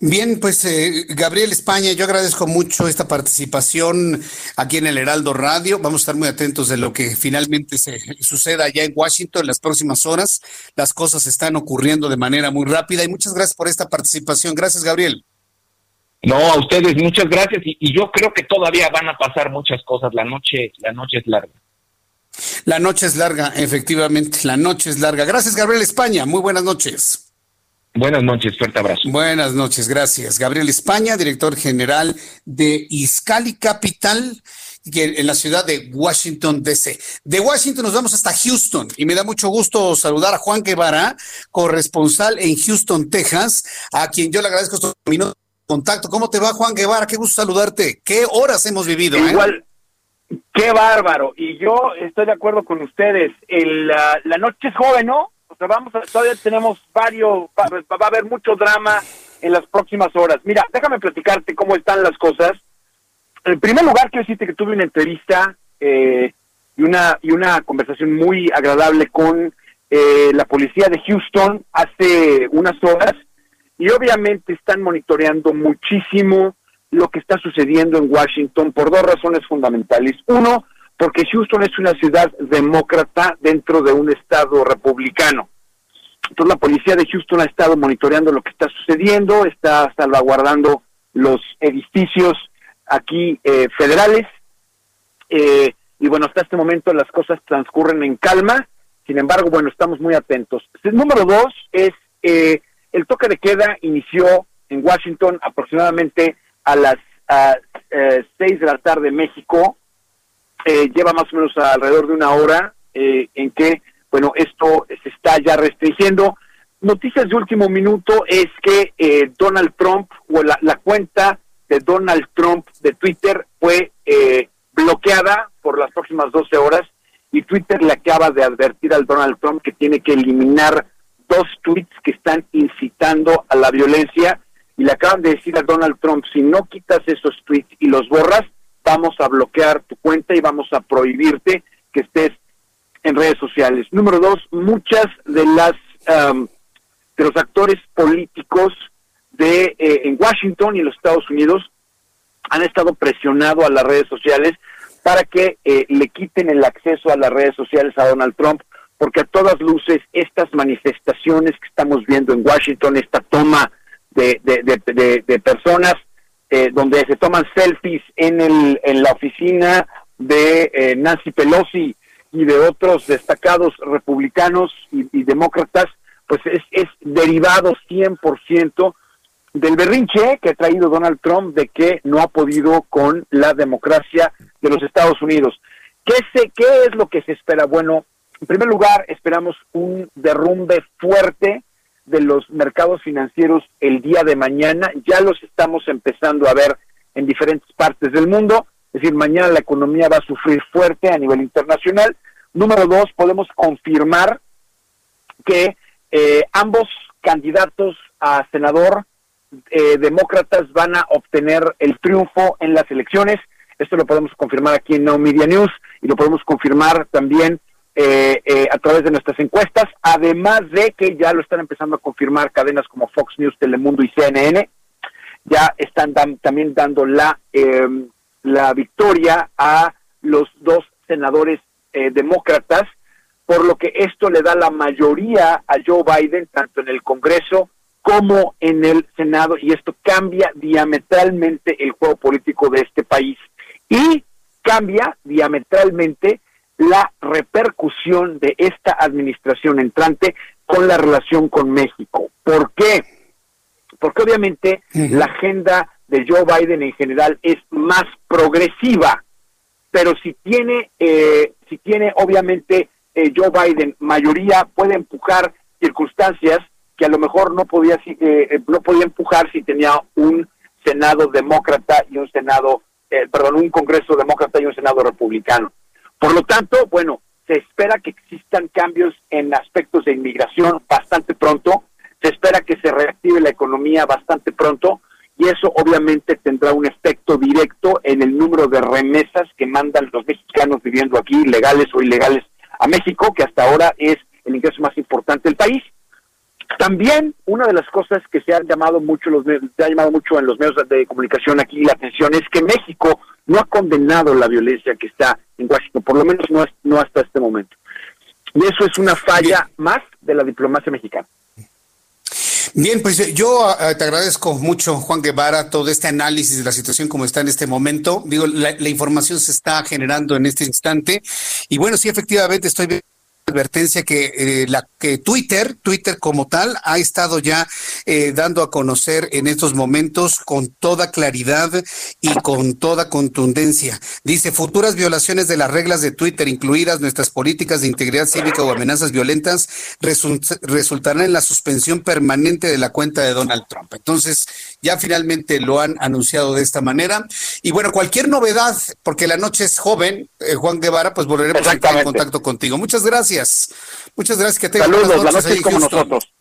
Bien, pues eh, Gabriel España, yo agradezco mucho esta participación aquí en el Heraldo Radio. Vamos a estar muy atentos de lo que finalmente se suceda allá en Washington en las próximas horas. Las cosas están ocurriendo de manera muy rápida y muchas gracias por esta participación. Gracias, Gabriel. No, a ustedes muchas gracias y, y, yo creo que todavía van a pasar muchas cosas. La noche, la noche es larga. La noche es larga, efectivamente. La noche es larga. Gracias, Gabriel España. Muy buenas noches. Buenas noches, fuerte abrazo. Buenas noches, gracias. Gabriel España, director general de Iscali Capital en la ciudad de Washington, D.C. De Washington nos vamos hasta Houston y me da mucho gusto saludar a Juan Guevara, corresponsal en Houston, Texas, a quien yo le agradezco estos minutos de contacto. ¿Cómo te va, Juan Guevara? Qué gusto saludarte. ¿Qué horas hemos vivido? Eh? Qué bárbaro. Y yo estoy de acuerdo con ustedes. El, la, noche es joven, ¿no? O sea, vamos todavía tenemos varios, va, va a haber mucho drama en las próximas horas. Mira, déjame platicarte cómo están las cosas en primer lugar, quiero decirte que tuve una entrevista eh, y, una, y una conversación muy agradable con eh, la policía de Houston hace unas horas y obviamente están monitoreando muchísimo lo que está sucediendo en Washington por dos razones fundamentales. Uno, porque Houston es una ciudad demócrata dentro de un estado republicano. Entonces la policía de Houston ha estado monitoreando lo que está sucediendo, está salvaguardando los edificios aquí eh, federales. Eh, y bueno, hasta este momento las cosas transcurren en calma. Sin embargo, bueno, estamos muy atentos. El número dos es eh, el toque de queda inició en Washington aproximadamente a las seis de la tarde México. lleva más o menos alrededor de una hora en que, bueno, esto se está ya restringiendo. Noticias de último minuto es que Donald Trump o la, la cuenta de Donald Trump de Twitter fue eh, bloqueada por las próximas 12 horas y Twitter le acaba de advertir al Donald Trump que tiene que eliminar dos tweets que están incitando a la violencia y le acaban de decir a Donald Trump, si no quitas esos tweets y los borras, vamos a bloquear tu cuenta y vamos a prohibirte que estés en redes sociales. Número dos, muchas de las de los actores políticos de eh, en Washington y en los Estados Unidos han estado presionando a las redes sociales para que eh, le quiten el acceso a las redes sociales a Donald Trump, porque a todas luces estas manifestaciones que estamos viendo en Washington, esta toma de, de, personas eh, donde se toman selfies en, el, en la oficina de Nancy Pelosi y de otros destacados republicanos y, y demócratas, pues es, es derivado 100% del berrinche que ha traído Donald Trump de que no ha podido con la democracia de los Estados Unidos. ¿Qué, se, ¿Qué es lo que se espera? Bueno, en primer lugar, esperamos un derrumbe fuerte de los mercados financieros el día de mañana. Ya los estamos empezando a ver en diferentes partes del mundo. Es decir, mañana la economía va a sufrir fuerte a nivel internacional. Número dos, podemos confirmar que eh, ambos candidatos a senador eh, demócratas van a obtener el triunfo en las elecciones. Esto lo podemos confirmar aquí en No Media News y lo podemos confirmar también eh, eh, a través de nuestras encuestas, además de que ya lo están empezando a confirmar cadenas como Fox News, Telemundo y CNN. Ya están también dando la, em, la victoria a los dos senadores demócratas, por lo que esto le da la mayoría a Joe Biden, tanto en el Congreso como en el Senado y esto cambia diametralmente el juego político de este país y cambia diametralmente la repercusión de esta administración entrante con la relación con México. ¿Por qué? Porque obviamente la agenda de Joe Biden en general es más progresiva, pero si tiene, eh, si tiene obviamente eh, Joe Biden mayoría, puede empujar circunstancias que a lo mejor no podía eh, eh, no podía empujar si tenía un senado demócrata y un senado eh, perdón un Congreso demócrata y un senado republicano por lo tanto bueno se espera que existan cambios en aspectos de inmigración bastante pronto se espera que se reactive la economía bastante pronto y eso obviamente tendrá un efecto directo en el número de remesas que mandan los mexicanos viviendo aquí, legales o ilegales, a México, que hasta ahora es el ingreso más importante del país. También una de las cosas que se han llamado mucho los se ha llamado mucho en los medios de comunicación aquí la atención es que México no ha condenado la violencia que está en Washington, por lo menos no, no hasta este momento. Y eso es una falla más de la diplomacia mexicana. Bien, pues yo ah, te agradezco mucho, Juan Guevara, todo este análisis de la situación como está en este momento. Digo, la, la información se está generando en este instante. Y bueno, sí, efectivamente estoy advertencia que eh, la que Twitter, Twitter como tal, ha estado ya eh, dando a conocer en estos momentos con toda claridad y con toda contundencia. Dice, futuras violaciones de las reglas de Twitter, incluidas nuestras políticas de integridad cívica o amenazas violentas, resultarán en la suspensión permanente de la cuenta de Donald Trump. Entonces, ya finalmente lo han anunciado de esta manera. Y bueno, cualquier novedad, porque la noche es joven, eh, Juan Guevara, pues volveremos a estar en contacto contigo. Muchas gracias. Muchas gracias. Que tengan Saludos, la noche es como nosotros.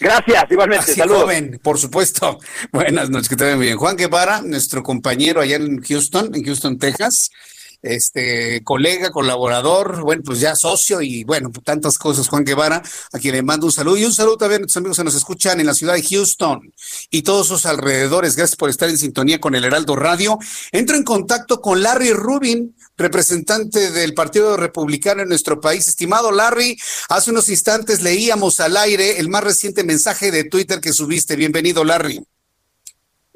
Gracias, igualmente. Así joven, por supuesto. *laughs* Buenas noches, que te bien. Juan Guevara, nuestro compañero allá en Houston, en Houston, Texas este colega, colaborador, bueno, pues ya socio y bueno, tantas cosas, Juan Guevara, a quien le mando un saludo y un saludo también a nuestros amigos que nos escuchan en la ciudad de Houston y todos sus alrededores. Gracias por estar en sintonía con el Heraldo Radio. Entro en contacto con Larry Rubin, representante del Partido Republicano en nuestro país. Estimado Larry, hace unos instantes leíamos al aire el más reciente mensaje de Twitter que subiste. Bienvenido, Larry.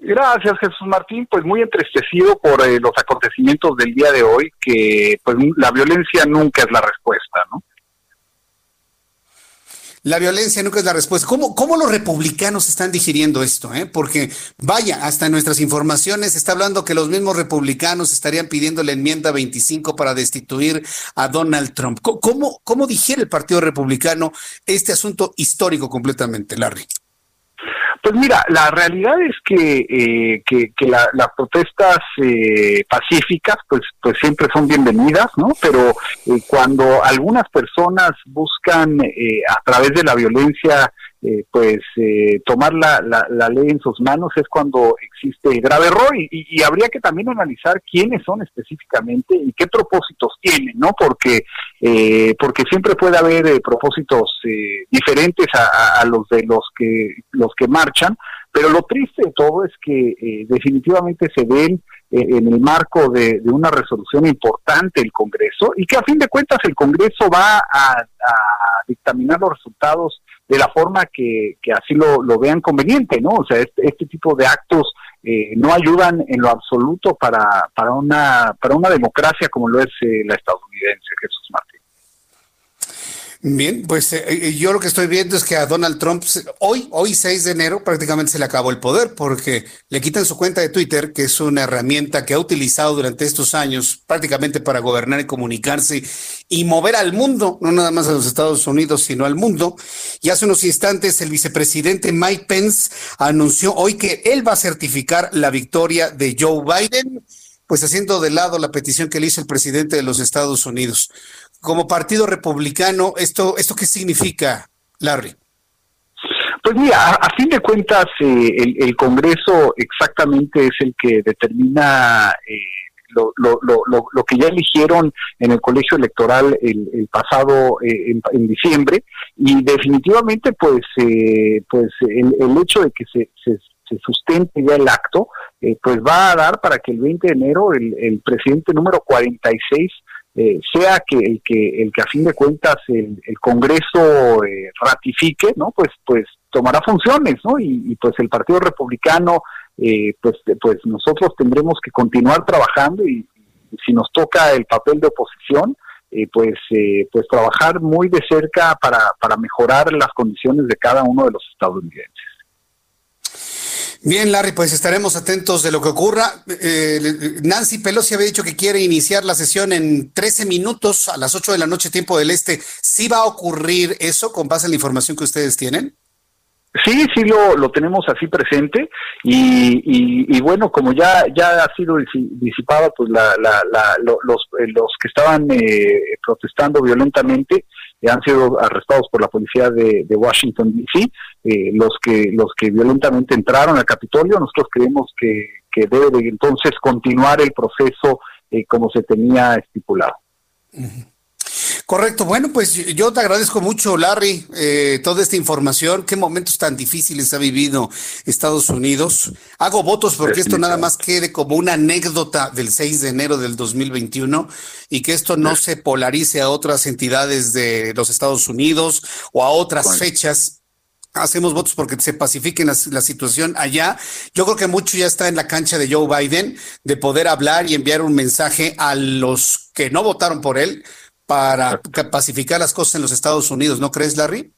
Gracias, Jesús Martín. Pues muy entristecido por eh, los acontecimientos del día de hoy, que pues la violencia nunca es la respuesta, ¿no? La violencia nunca es la respuesta. ¿Cómo, cómo los republicanos están digiriendo esto? Eh? Porque, vaya, hasta nuestras informaciones está hablando que los mismos republicanos estarían pidiendo la enmienda 25 para destituir a Donald Trump. ¿Cómo, cómo digiere el Partido Republicano este asunto histórico completamente, Larry? Pues mira, la realidad es que, eh, que, las protestas eh, pacíficas pues, pues siempre son bienvenidas, ¿no? Pero eh, cuando algunas personas buscan a través de la violencia eh, pues eh, tomar la, la, ley en sus manos es cuando existe el grave error y, habría que también analizar quiénes son específicamente y qué propósitos tienen, ¿no? Porque eh, porque siempre puede haber propósitos diferentes a, los de los que los que marchan, pero lo triste de todo es que definitivamente se ven en el marco de, una resolución importante el Congreso y que a fin de cuentas el Congreso va a dictaminar los resultados de la forma que, así lo, vean conveniente, ¿no? O sea, este, este tipo de actos eh, no ayudan en lo absoluto para, para, una, para una democracia como lo es eh, la estadounidense, Jesús Martín. Bien, pues eh, eh, yo lo que estoy viendo es que a Donald Trump hoy, hoy 6 de enero, prácticamente se le acabó el poder porque le quitan su cuenta de Twitter, que es una herramienta que ha utilizado durante estos años prácticamente para gobernar y comunicarse y mover al mundo, no nada más a los Estados Unidos, sino al mundo. Y hace unos instantes el vicepresidente Mike Pence anunció hoy que él va a certificar la victoria de Joe Biden, pues haciendo de lado la petición que le hizo el presidente de los Estados Unidos como partido republicano, ¿esto, esto qué significa, Larry? Pues mira, a, fin de cuentas, eh, el, Congreso exactamente es el que determina eh, lo, lo, lo, lo, que ya eligieron en el colegio electoral el, pasado eh, en, diciembre y definitivamente pues pues el, el, hecho de que se, se, se sustente ya el acto pues va a dar para que el 20 de enero el, el presidente número 46 eh, sea que el que el que a fin de cuentas el, Congreso eh, ratifique, ¿no? Pues pues tomará funciones, ¿no? Y, pues el Partido Republicano, eh, pues pues nosotros tendremos que continuar trabajando y, si nos toca el papel de oposición, pues pues trabajar muy de cerca para para mejorar las condiciones de cada uno de los estadounidenses. Bien, Larry, pues estaremos atentos de lo que ocurra. Eh, Nancy Pelosi había dicho que quiere iniciar la sesión en 13 minutos a las 8 de la noche, tiempo del este. ¿Sí va a ocurrir eso con base en la información que ustedes tienen? Sí, sí lo, lo tenemos así presente y, y, bueno, como ya ya ha sido disipada pues la, la, los, eh, los que estaban eh, protestando violentamente, han sido arrestados por la policía de, Washington D.C. Eh, los que los que violentamente entraron al Capitolio. Nosotros creemos que, debe de entonces continuar el proceso eh, como se tenía estipulado. Correcto. Bueno, pues yo te agradezco mucho, Larry, eh, toda esta información. Qué momentos tan difíciles ha vivido Estados Unidos. Hago votos porque esto nada más quede como una anécdota del 6 de enero del 2021 y que esto no se polarice a otras entidades de los Estados Unidos o a otras fechas hacemos votos porque se pacifique la, la, situación allá. Yo creo que mucho ya está en la cancha de Joe Biden de poder hablar y enviar un mensaje a los que no votaron por él para pacificar las cosas en los Estados Unidos, ¿no crees, Larry?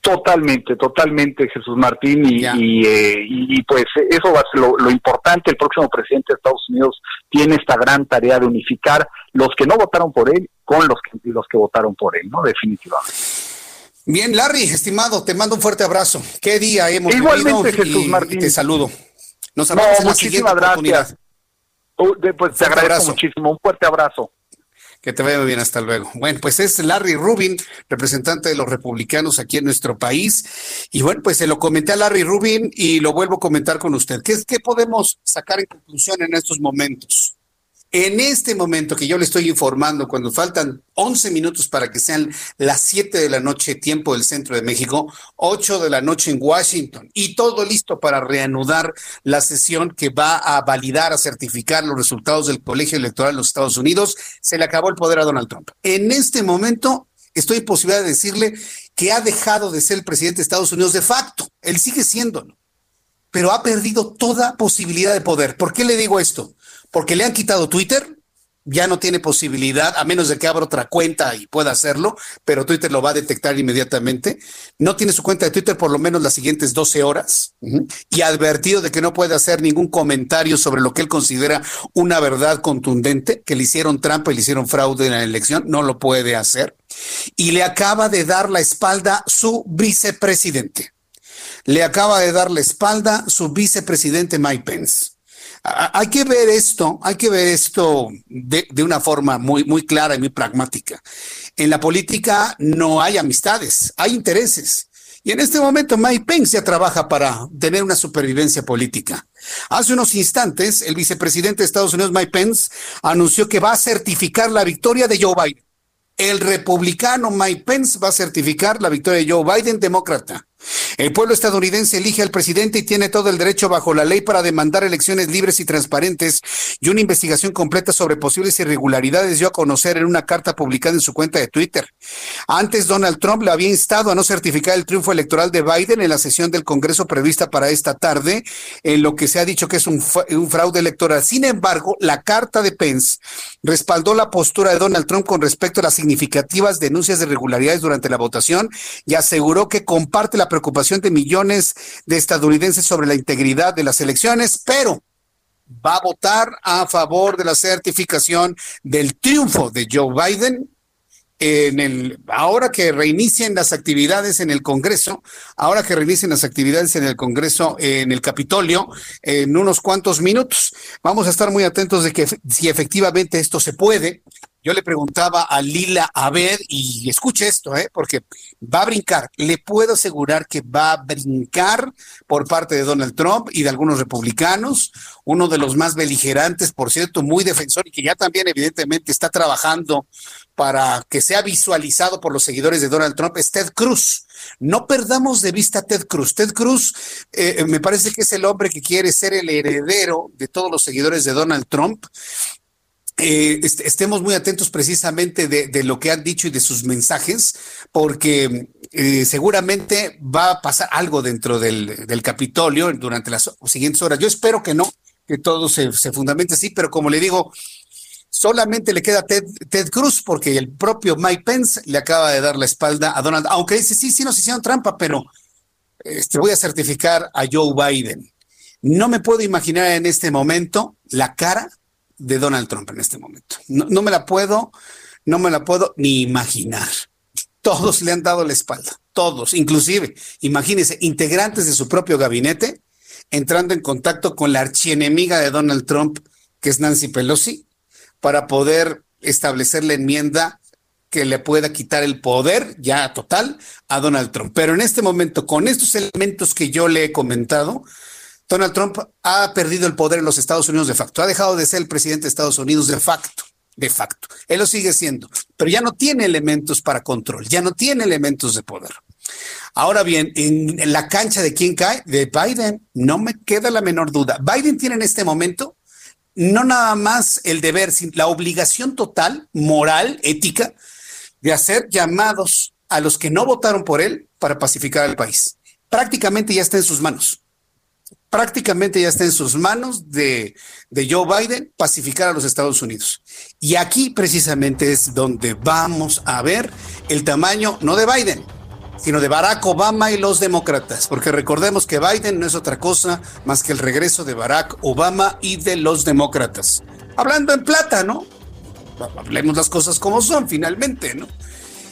Totalmente, totalmente, Jesús Martín, y, y, eh, y, pues eso va a ser lo, lo, importante. El próximo presidente de Estados Unidos tiene esta gran tarea de unificar los que no votaron por él con los que, los que votaron por él, ¿no? Definitivamente. Bien, Larry, estimado, te mando un fuerte abrazo. ¿Qué día hemos Igualmente, Jesús Martín. Te saludo. Nos no, muchísimas gracias. Uh, pues te agradezco abrazo. muchísimo. Un fuerte abrazo. Que te vaya bien, hasta luego. Bueno, pues es Larry Rubin, representante de los republicanos aquí en nuestro país. Y bueno, pues se lo comenté a Larry Rubin y lo vuelvo a comentar con usted. ¿Qué, qué podemos sacar en conclusión en estos momentos? En este momento que yo le estoy informando, cuando faltan 11 minutos para que sean las 7 de la noche, tiempo del centro de México, 8 de la noche en Washington, y todo listo para reanudar la sesión que va a validar, a certificar los resultados del colegio electoral de los Estados Unidos, se le acabó el poder a Donald Trump. En este momento estoy en posibilidad de decirle que ha dejado de ser el presidente de Estados Unidos de facto. Él sigue siéndolo, pero ha perdido toda posibilidad de poder. ¿Por qué le digo esto? Porque le han quitado Twitter, ya no tiene posibilidad, a menos de que abra otra cuenta y pueda hacerlo, pero Twitter lo va a detectar inmediatamente. No tiene su cuenta de Twitter por lo menos las siguientes 12 horas y advertido de que no puede hacer ningún comentario sobre lo que él considera una verdad contundente, que le hicieron trampa y le hicieron fraude en la elección, no lo puede hacer. Y le acaba de dar la espalda su vicepresidente. Le acaba de dar la espalda su vicepresidente Mike Pence hay que ver esto, hay que ver esto de, una forma muy, muy clara y muy pragmática. En la política no hay amistades, hay intereses. Y en este momento Mike Pence ya trabaja para tener una supervivencia política. Hace unos instantes, el vicepresidente de Estados Unidos, Mike Pence, anunció que va a certificar la victoria de Joe Biden. El republicano Mike Pence va a certificar la victoria de Joe Biden, demócrata. El pueblo estadounidense elige al presidente y tiene todo el derecho bajo la ley para demandar elecciones libres y transparentes y una investigación completa sobre posibles irregularidades dio a conocer en una carta publicada en su cuenta de Twitter. Antes, Donald Trump le había instado a no certificar el triunfo electoral de Biden en la sesión del Congreso prevista para esta tarde, en lo que se ha dicho que es un, un fraude electoral. Sin embargo, la carta de Pence respaldó la postura de Donald Trump con respecto a las significativas denuncias de irregularidades durante la votación y aseguró que comparte la preocupación de millones de estadounidenses sobre la integridad de las elecciones, pero va a votar a favor de la certificación del triunfo de Joe Biden en el ahora que reinicien las actividades en el Congreso, ahora que reinicien las actividades en el Congreso en el Capitolio en unos cuantos minutos. Vamos a estar muy atentos de que si efectivamente esto se puede, yo le preguntaba a Lila Abed, y escuche esto, ¿eh? porque va a brincar. Le puedo asegurar que va a brincar por parte de Donald Trump y de algunos republicanos. Uno de los más beligerantes, por cierto, muy defensor y que ya también evidentemente está trabajando para que sea visualizado por los seguidores de Donald Trump, es Ted Cruz. No perdamos de vista a Ted Cruz. Ted Cruz eh, me parece que es el hombre que quiere ser el heredero de todos los seguidores de Donald Trump eh, estemos muy atentos precisamente de, lo que han dicho y de sus mensajes, porque eh, seguramente va a pasar algo dentro del, Capitolio durante las siguientes horas. Yo espero que no, que todo se, fundamente así, pero como le digo, solamente le queda Ted, Ted, Cruz porque el propio Mike Pence le acaba de dar la espalda a Donald, aunque dice, sí, sí, nos hicieron trampa, pero este, voy a certificar a Joe Biden. No me puedo imaginar en este momento la cara de Donald Trump en este momento. No, me la puedo, no me la puedo ni imaginar. Todos le han dado la espalda, todos, inclusive, imagínense, integrantes de su propio gabinete entrando en contacto con la archienemiga de Donald Trump, que es Nancy Pelosi, para poder establecer la enmienda que le pueda quitar el poder ya total a Donald Trump. Pero en este momento, con estos elementos que yo le he comentado, Donald Trump ha perdido el poder en los Estados Unidos de facto, ha dejado de ser el presidente de Estados Unidos de facto, de facto. Él lo sigue siendo, pero ya no tiene elementos para control, ya no tiene elementos de poder. Ahora bien, en, la cancha de quién cae, de Biden, no me queda la menor duda. Biden tiene en este momento no nada más el deber, sino la obligación total, moral, ética, de hacer llamados a los que no votaron por él para pacificar al país prácticamente ya está en sus manos. Prácticamente ya está en sus manos de, de Joe Biden pacificar a los Estados Unidos. Y aquí precisamente es donde vamos a ver el tamaño, no de Biden, sino de Barack Obama y los demócratas, porque recordemos que Biden no es otra cosa más que el regreso de Barack Obama y de los demócratas. Hablando en plata, ¿no? Hablemos las cosas como son, finalmente, ¿no?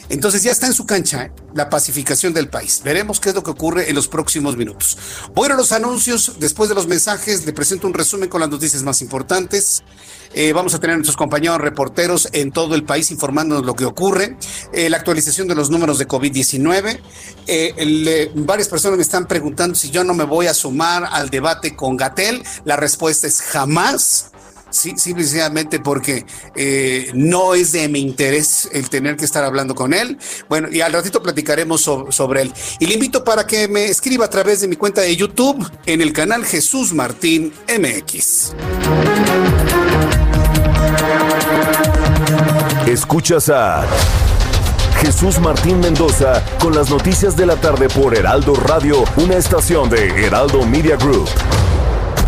Entonces ya está en su cancha ¿eh? la pacificación del país. Veremos qué es lo que ocurre en los próximos minutos. Voy a los anuncios. Después de los mensajes, le presento un resumen con las noticias más importantes. Eh, vamos a tener a nuestros compañeros reporteros en todo el país informándonos lo que ocurre. Eh, la actualización de los números de COVID-19. varias personas me están preguntando si yo no me voy a sumar al debate con Gatel. La respuesta es jamás. Sí, simplemente porque eh, no es de mi interés el tener que estar hablando con él. Bueno, y al ratito platicaremos sobre él. Y le invito para que me escriba a través de mi cuenta de YouTube en el canal Jesús Martín MX. Escuchas a Jesús Martín Mendoza con las noticias de la tarde por Heraldo Radio, una estación de Heraldo Media Group.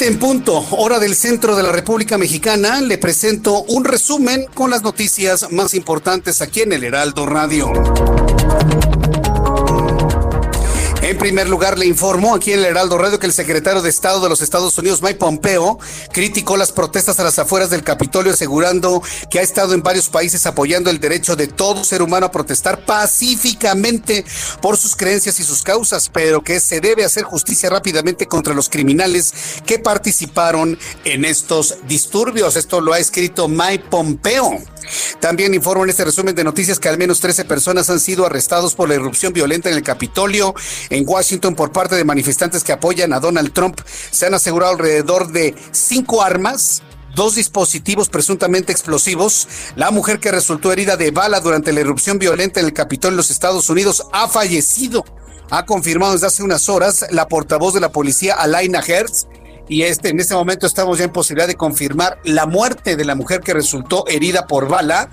7 en punto, hora del centro de la República Mexicana, le presento un resumen con las noticias más importantes aquí en el Heraldo Radio. Primer lugar, le informó aquí en el Heraldo Radio que el secretario de Estado de los Estados Unidos, Mike Pompeo, criticó las protestas a las afueras del Capitolio, asegurando que ha estado en varios países apoyando el derecho de todo ser humano a protestar pacíficamente por sus creencias y sus causas, pero que se debe hacer justicia rápidamente contra los criminales que participaron en estos disturbios. Esto lo ha escrito Mike Pompeo. También informo en este resumen de noticias que al menos 13 personas han sido arrestados por la irrupción violenta en el Capitolio en Washington por parte de manifestantes que apoyan a Donald Trump. Se han asegurado alrededor de cinco armas, dos dispositivos presuntamente explosivos. La mujer que resultó herida de bala durante la irrupción violenta en el Capitolio en los Estados Unidos ha fallecido. Ha confirmado desde hace unas horas la portavoz de la policía, Alaina Hertz, y este, en este momento estamos ya en posibilidad de confirmar la muerte de la mujer que resultó herida por bala.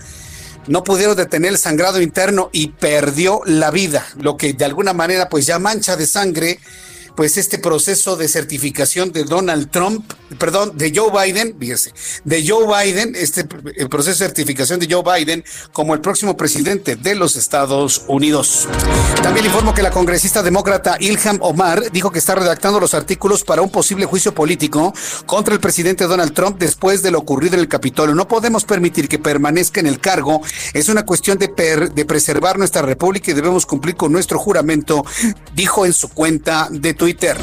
No pudieron detener el sangrado interno y perdió la vida, lo que de alguna manera pues ya mancha de sangre pues este proceso de certificación de Donald Trump, perdón, de Joe Biden, fíjese, de Joe Biden, este el proceso de certificación de Joe Biden como el próximo presidente de los Estados Unidos. También informo que la congresista demócrata Ilham Omar dijo que está redactando los artículos para un posible juicio político contra el presidente Donald Trump después de lo ocurrido en el Capitolio. No podemos permitir que permanezca en el cargo. Es una cuestión de, de preservar nuestra república y debemos cumplir con nuestro juramento, dijo en su cuenta de Twitter. Twitter.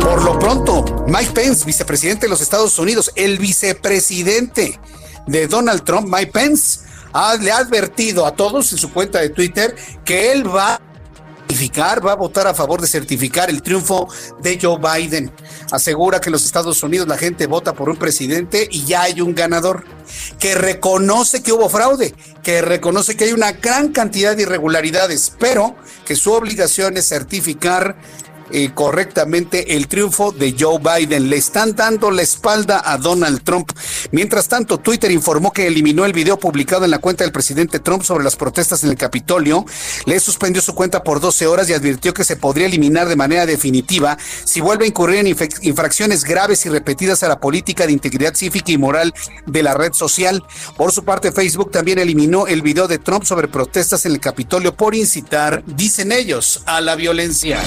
Por lo pronto, Mike Pence, vicepresidente de los Estados Unidos, el vicepresidente de Donald Trump, Mike Pence, le ha advertido a todos en su cuenta de Twitter que él va va a votar a favor de certificar el triunfo de Joe Biden. Asegura que en los Estados Unidos la gente vota por un presidente y ya hay un ganador que reconoce que hubo fraude, que reconoce que hay una gran cantidad de irregularidades, pero que su obligación es certificar correctamente el triunfo de Joe Biden. Le están dando la espalda a Donald Trump. Mientras tanto, Twitter informó que eliminó el video publicado en la cuenta del presidente Trump sobre las protestas en el Capitolio. Le suspendió su cuenta por 12 horas y advirtió que se podría eliminar de manera definitiva si vuelve a incurrir en infracciones graves y repetidas a la política de integridad cívica y moral de la red social. Por su parte, Facebook también eliminó el video de Trump sobre protestas en el Capitolio por incitar, dicen ellos, a la violencia.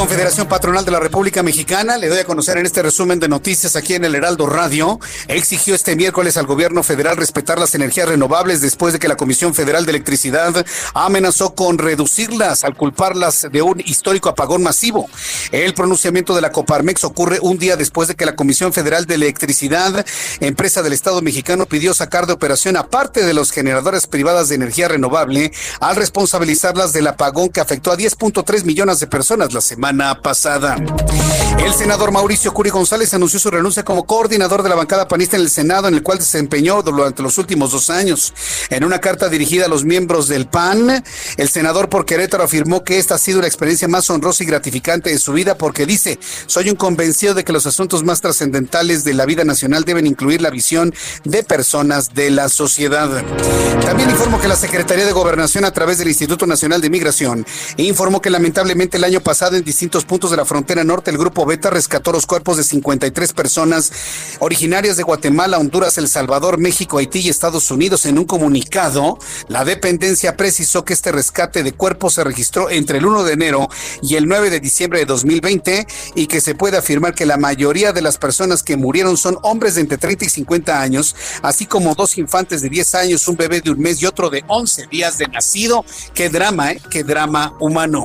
La Confederación Patronal de la República Mexicana, le doy a conocer en este resumen de noticias aquí en el Heraldo Radio, exigió este miércoles al gobierno federal respetar las energías renovables después de que la Comisión Federal de Electricidad amenazó con reducirlas al culparlas de un histórico apagón masivo. El pronunciamiento de la Coparmex ocurre un día después de que la Comisión Federal de Electricidad, empresa del Estado mexicano, pidió sacar de operación a parte de los generadores privadas de energía renovable al responsabilizarlas del apagón que afectó a 10.3 millones de personas las semana pasada. El senador Mauricio Curi González anunció su renuncia como coordinador de la bancada panista en el Senado, en el cual desempeñó durante los últimos dos años. En una carta dirigida a los miembros del PAN, el senador por Querétaro afirmó que esta ha sido la experiencia más honrosa y gratificante de su vida porque dice, soy un convencido de que los asuntos más trascendentales de la vida nacional deben incluir la visión de personas de la sociedad. También informó que la Secretaría de Gobernación a través del Instituto Nacional de Migración informó que lamentablemente el año pasado en distintos puntos de la frontera norte, el grupo Beta rescató los cuerpos de 53 personas originarias de Guatemala, Honduras, El Salvador, México, Haití y Estados Unidos. En un comunicado, la dependencia precisó que este rescate de cuerpos se registró entre el 1 de enero y el 9 de diciembre de 2020 y que se puede afirmar que la mayoría de las personas que murieron son hombres de entre 30 y 50 años, así como dos infantes de 10 años, un bebé de un mes y otro de 11 días de nacido. Qué drama, ¿eh? Qué drama humano.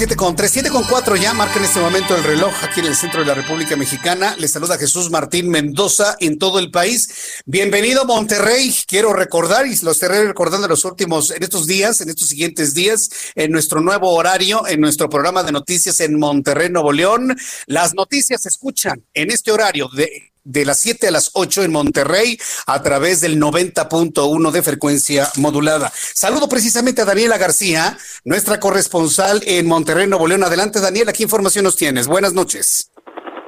7 con 3, 7 con 4 ya, marca en este momento el reloj aquí en el centro de la República Mexicana. Les saluda Jesús Martín Mendoza en todo el país. Bienvenido Monterrey. Quiero recordar y lo estaré recordando en los últimos, en estos días, en estos siguientes días, en nuestro nuevo horario, en nuestro programa de noticias en Monterrey, Nuevo León. Las noticias se escuchan en este horario de de las 7 a las 8 en Monterrey a través del 90.1 de frecuencia modulada. Saludo precisamente a Daniela García, nuestra corresponsal en Monterrey, Nuevo León. Adelante, Daniela, ¿qué información nos tienes? Buenas noches.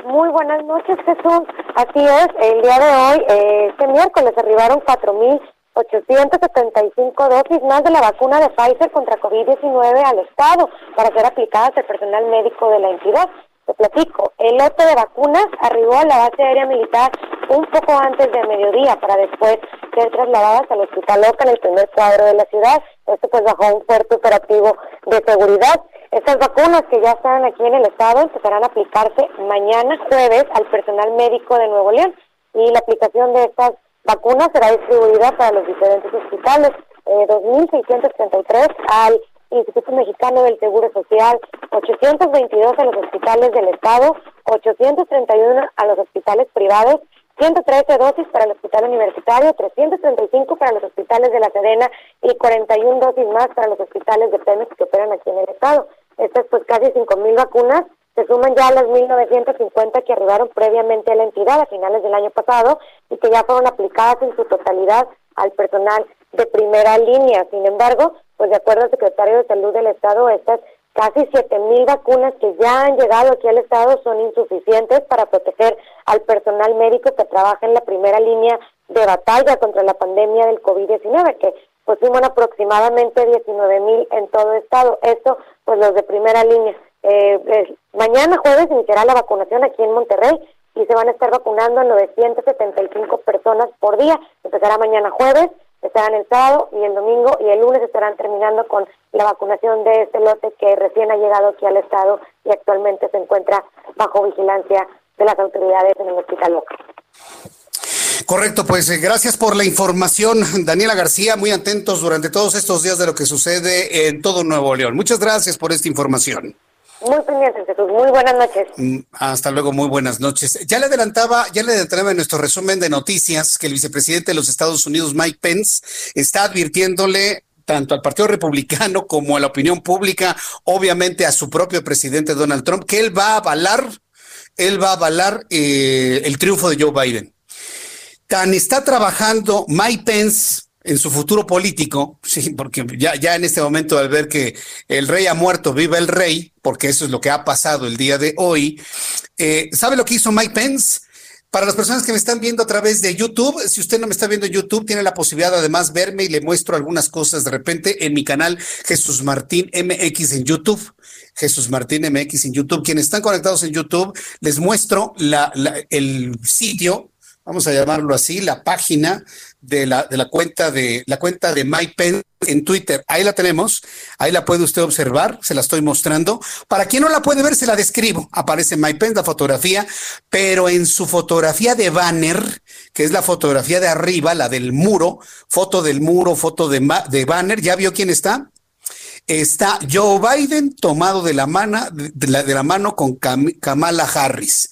Muy buenas noches, Jesús. Así es, el día de hoy, eh, este miércoles, arribaron 4.875 dosis más de la vacuna de Pfizer contra COVID-19 al Estado para ser aplicadas al personal médico de la entidad. Te platico, el lote de vacunas arribó a la base aérea militar un poco antes de mediodía para después ser trasladadas al hospital local, el primer cuadro de la ciudad. Esto pues bajo un fuerte operativo de seguridad. Estas vacunas que ya están aquí en el estado empezarán a aplicarse mañana jueves al personal médico de Nuevo León y la aplicación de estas vacunas será distribuida para los diferentes hospitales, eh, 2.633 al Instituto Mexicano del Seguro Social, 822 a los hospitales del Estado, 831 a los hospitales privados, 113 dosis para el hospital universitario, 335 para los hospitales de la Sedena y 41 dosis más para los hospitales de Pemex que operan aquí en el Estado. Estas pues casi 5.000 vacunas se suman ya a las 1.950 que arribaron previamente a la entidad a finales del año pasado y que ya fueron aplicadas en su totalidad al personal de primera línea. Sin embargo, pues de acuerdo al secretario de Salud del Estado, estas casi siete mil vacunas que ya han llegado aquí al Estado son insuficientes para proteger al personal médico que trabaja en la primera línea de batalla contra la pandemia del COVID-19, que pues suman aproximadamente 19 mil en todo Estado. Esto, pues los de primera línea. Eh, mañana jueves iniciará la vacunación aquí en Monterrey y se van a estar vacunando a 975 personas por día. Empezará mañana jueves estarán el sábado y el domingo y el lunes estarán terminando con la vacunación de este lote que recién ha llegado aquí al estado y actualmente se encuentra bajo vigilancia de las autoridades en el hospital local. Correcto, pues eh, gracias por la información, Daniela García, muy atentos durante todos estos días de lo que sucede en todo Nuevo León. Muchas gracias por esta información. Muy pendientes, Jesús. Muy buenas noches. Mm, hasta luego, muy buenas noches. Ya le adelantaba, ya le adelantaba en nuestro resumen de noticias que el vicepresidente de los Estados Unidos, Mike Pence, está advirtiéndole tanto al Partido Republicano como a la opinión pública, obviamente a su propio presidente Donald Trump, que él va a avalar, él va a avalar eh, el triunfo de Joe Biden. Tan está trabajando Mike Pence en su futuro político, *laughs* sí, porque ya, ya en este momento al ver que el rey ha muerto, viva el rey, porque eso es lo que ha pasado el día de hoy, eh, ¿sabe lo que hizo Mike Pence? Para las personas que me están viendo a través de YouTube, si usted no me está viendo en YouTube, tiene la posibilidad además verme y le muestro algunas cosas de repente en mi canal Jesús Martín MX en YouTube. Jesús Martín MX en YouTube. Quienes están conectados en YouTube, les muestro el sitio vamos a llamarlo así, la página de la, de la cuenta de la cuenta de MyPen en Twitter. Ahí la tenemos, ahí la puede usted observar, se la estoy mostrando. Para quien no la puede ver, se la describo. Aparece MyPen, la fotografía, pero en su fotografía de banner, que es la fotografía de arriba, la del muro, foto del muro, foto de, de banner, ¿ya vio quién está? Está Joe Biden tomado de la, mano, de la, de la mano con Kamala Harris.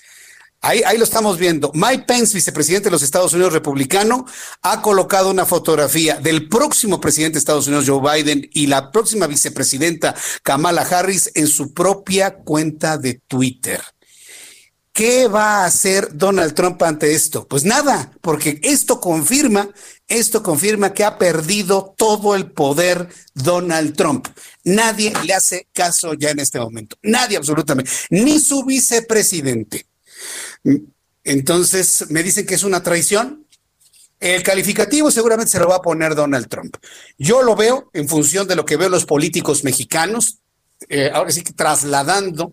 Ahí, ahí, lo estamos viendo. Mike Pence, vicepresidente de los Estados Unidos republicano, ha colocado una fotografía del próximo presidente de Estados Unidos, Joe Biden, y la próxima vicepresidenta, Kamala Harris, en su propia cuenta de Twitter. ¿Qué va a hacer Donald Trump ante esto? Pues nada, porque esto confirma, esto confirma que ha perdido todo el poder Donald Trump. Nadie le hace caso ya en este momento. Nadie absolutamente. Ni su vicepresidente. Entonces, me dicen que es una traición. El calificativo seguramente se lo va a poner Donald Trump. Yo lo veo en función de lo que veo los políticos mexicanos, eh, ahora sí que trasladando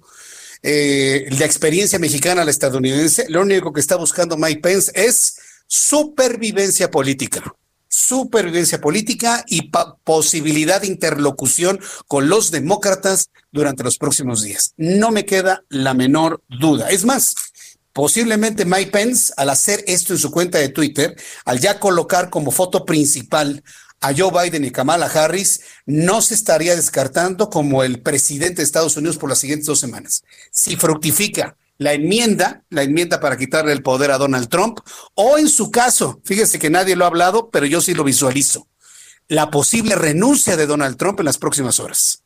eh, la experiencia mexicana a la estadounidense. Lo único que está buscando Mike Pence es supervivencia política supervivencia política y posibilidad de interlocución con los demócratas durante los próximos días. No me queda la menor duda. Es más, Posiblemente Mike Pence, al hacer esto en su cuenta de Twitter, al ya colocar como foto principal a Joe Biden y Kamala Harris, no se estaría descartando como el presidente de Estados Unidos por las siguientes dos semanas. Si fructifica la enmienda, la enmienda para quitarle el poder a Donald Trump, o en su caso, fíjese que nadie lo ha hablado, pero yo sí lo visualizo, la posible renuncia de Donald Trump en las próximas horas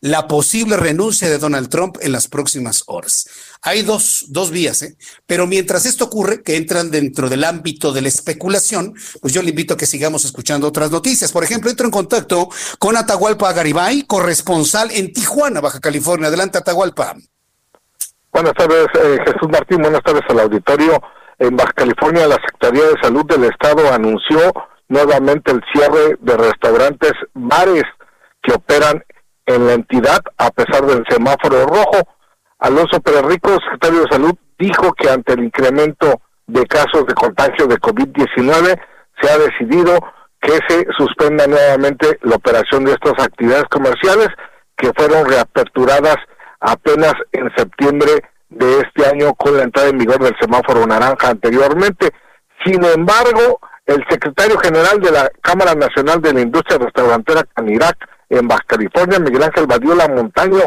la posible renuncia de Donald Trump en las próximas horas. Hay dos, dos vías, ¿eh? pero mientras esto ocurre, que entran dentro del ámbito de la especulación, pues yo le invito a que sigamos escuchando otras noticias. Por ejemplo, entro en contacto con Atahualpa Garibay, corresponsal en Tijuana, Baja California. Adelante, Atahualpa. Buenas tardes, eh, Jesús Martín. Buenas tardes al auditorio. En Baja California, la Secretaría de Salud del Estado anunció nuevamente el cierre de restaurantes, bares que operan en la entidad a pesar del semáforo rojo. Alonso Pérez Rico, secretario de Salud, dijo que ante el incremento de casos de contagio de COVID-19 se ha decidido que se suspenda nuevamente la operación de estas actividades comerciales que fueron reaperturadas apenas en septiembre de este año con la entrada en vigor del semáforo naranja anteriormente. Sin embargo, el secretario general de la Cámara Nacional de la Industria Restaurantera Canirac, en Baja California, Miguel Ángel Badiola Montaño,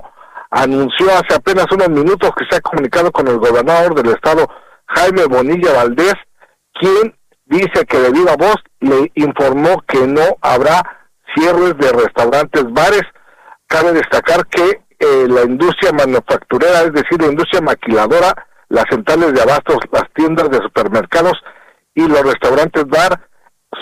anunció hace apenas unos minutos que se ha comunicado con el gobernador del estado, Jaime Bonilla Valdés, quien dice que de viva voz le informó que no habrá cierres de restaurantes, bares. Cabe destacar que eh, la industria manufacturera, es decir, la industria maquiladora, las centrales de abastos, las tiendas de supermercados y los restaurantes bar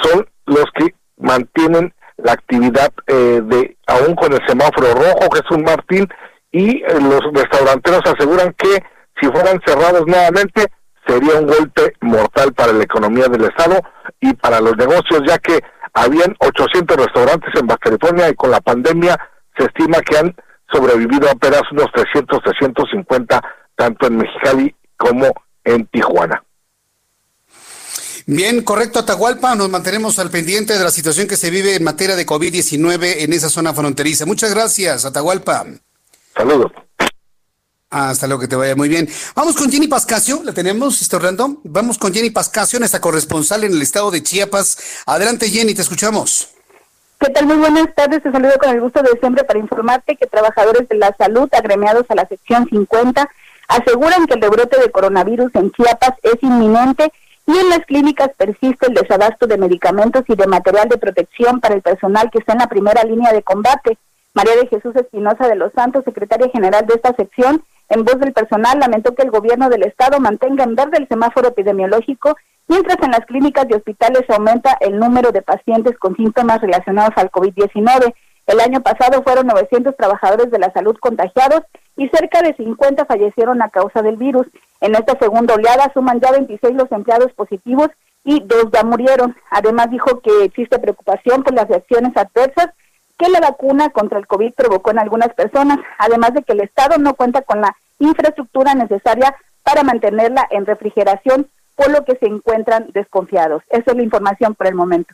son los que mantienen la actividad eh, de aún con el semáforo rojo Jesús Martín y eh, los restauranteros aseguran que si fueran cerrados nuevamente sería un golpe mortal para la economía del estado y para los negocios ya que habían 800 restaurantes en Baja California y con la pandemia se estima que han sobrevivido apenas unos 300 350 tanto en Mexicali como en Tijuana. Bien, correcto, Atahualpa. Nos mantenemos al pendiente de la situación que se vive en materia de COVID-19 en esa zona fronteriza. Muchas gracias, Atahualpa. Saludos. Hasta luego, que te vaya muy bien. Vamos con Jenny Pascasio, la tenemos, está Orlando. Vamos con Jenny Pascasio, nuestra corresponsal en el estado de Chiapas. Adelante, Jenny, te escuchamos. ¿Qué tal? Muy buenas tardes. Te saludo con el gusto de siempre para informarte que trabajadores de la salud agremiados a la sección 50 aseguran que el rebrote de coronavirus en Chiapas es inminente y en las clínicas persiste el desabasto de medicamentos y de material de protección para el personal que está en la primera línea de combate. María de Jesús Espinosa de los Santos, secretaria general de esta sección, en voz del personal, lamentó que el gobierno del estado mantenga en verde el semáforo epidemiológico, mientras en las clínicas y hospitales aumenta el número de pacientes con síntomas relacionados al COVID-19. El año pasado fueron 900 trabajadores de la salud contagiados y cerca de 50 fallecieron a causa del virus. En esta segunda oleada suman ya 26 los empleados positivos y dos ya murieron. Además dijo que existe preocupación por las reacciones adversas que la vacuna contra el COVID provocó en algunas personas, además de que el Estado no cuenta con la infraestructura necesaria para mantenerla en refrigeración, por lo que se encuentran desconfiados. Esa es la información por el momento.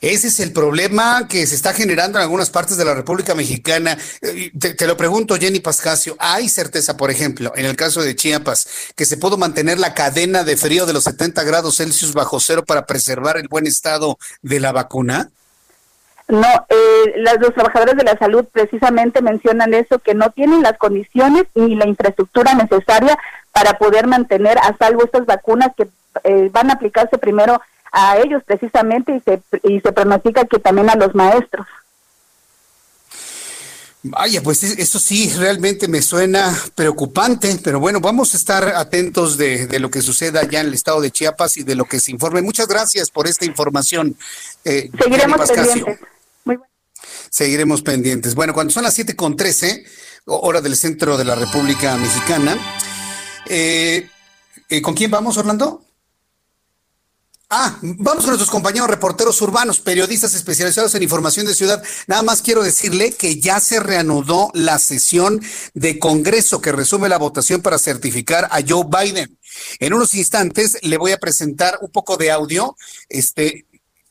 Ese es el problema que se está generando en algunas partes de la República Mexicana. Eh, te, lo pregunto, Jenny Pascasio, ¿hay certeza, por ejemplo, en el caso de Chiapas, que se pudo mantener la cadena de frío de los 70 grados Celsius bajo cero para preservar el buen estado de la vacuna? No, eh, los trabajadores de la salud precisamente mencionan eso, que no tienen las condiciones ni la infraestructura necesaria para poder mantener a salvo estas vacunas que eh, van a aplicarse primero a ellos precisamente y se, y se pronostica que también a los maestros. Vaya, pues eso sí, realmente me suena preocupante, pero bueno, vamos a estar atentos de, de, lo que suceda allá en el estado de Chiapas y de lo que se informe. Muchas gracias por esta información. Eh, Seguiremos pendientes. Seguiremos pendientes. Bueno, cuando son las siete con trece, hora del centro de la República Mexicana, eh, eh, ¿con quién vamos, Orlando? Ah, vamos con nuestros compañeros reporteros urbanos, periodistas especializados en información de ciudad. Nada más quiero decirle que ya se reanudó la sesión de Congreso que resume la votación para certificar a Joe Biden. En unos instantes le voy a presentar un poco de audio. Este,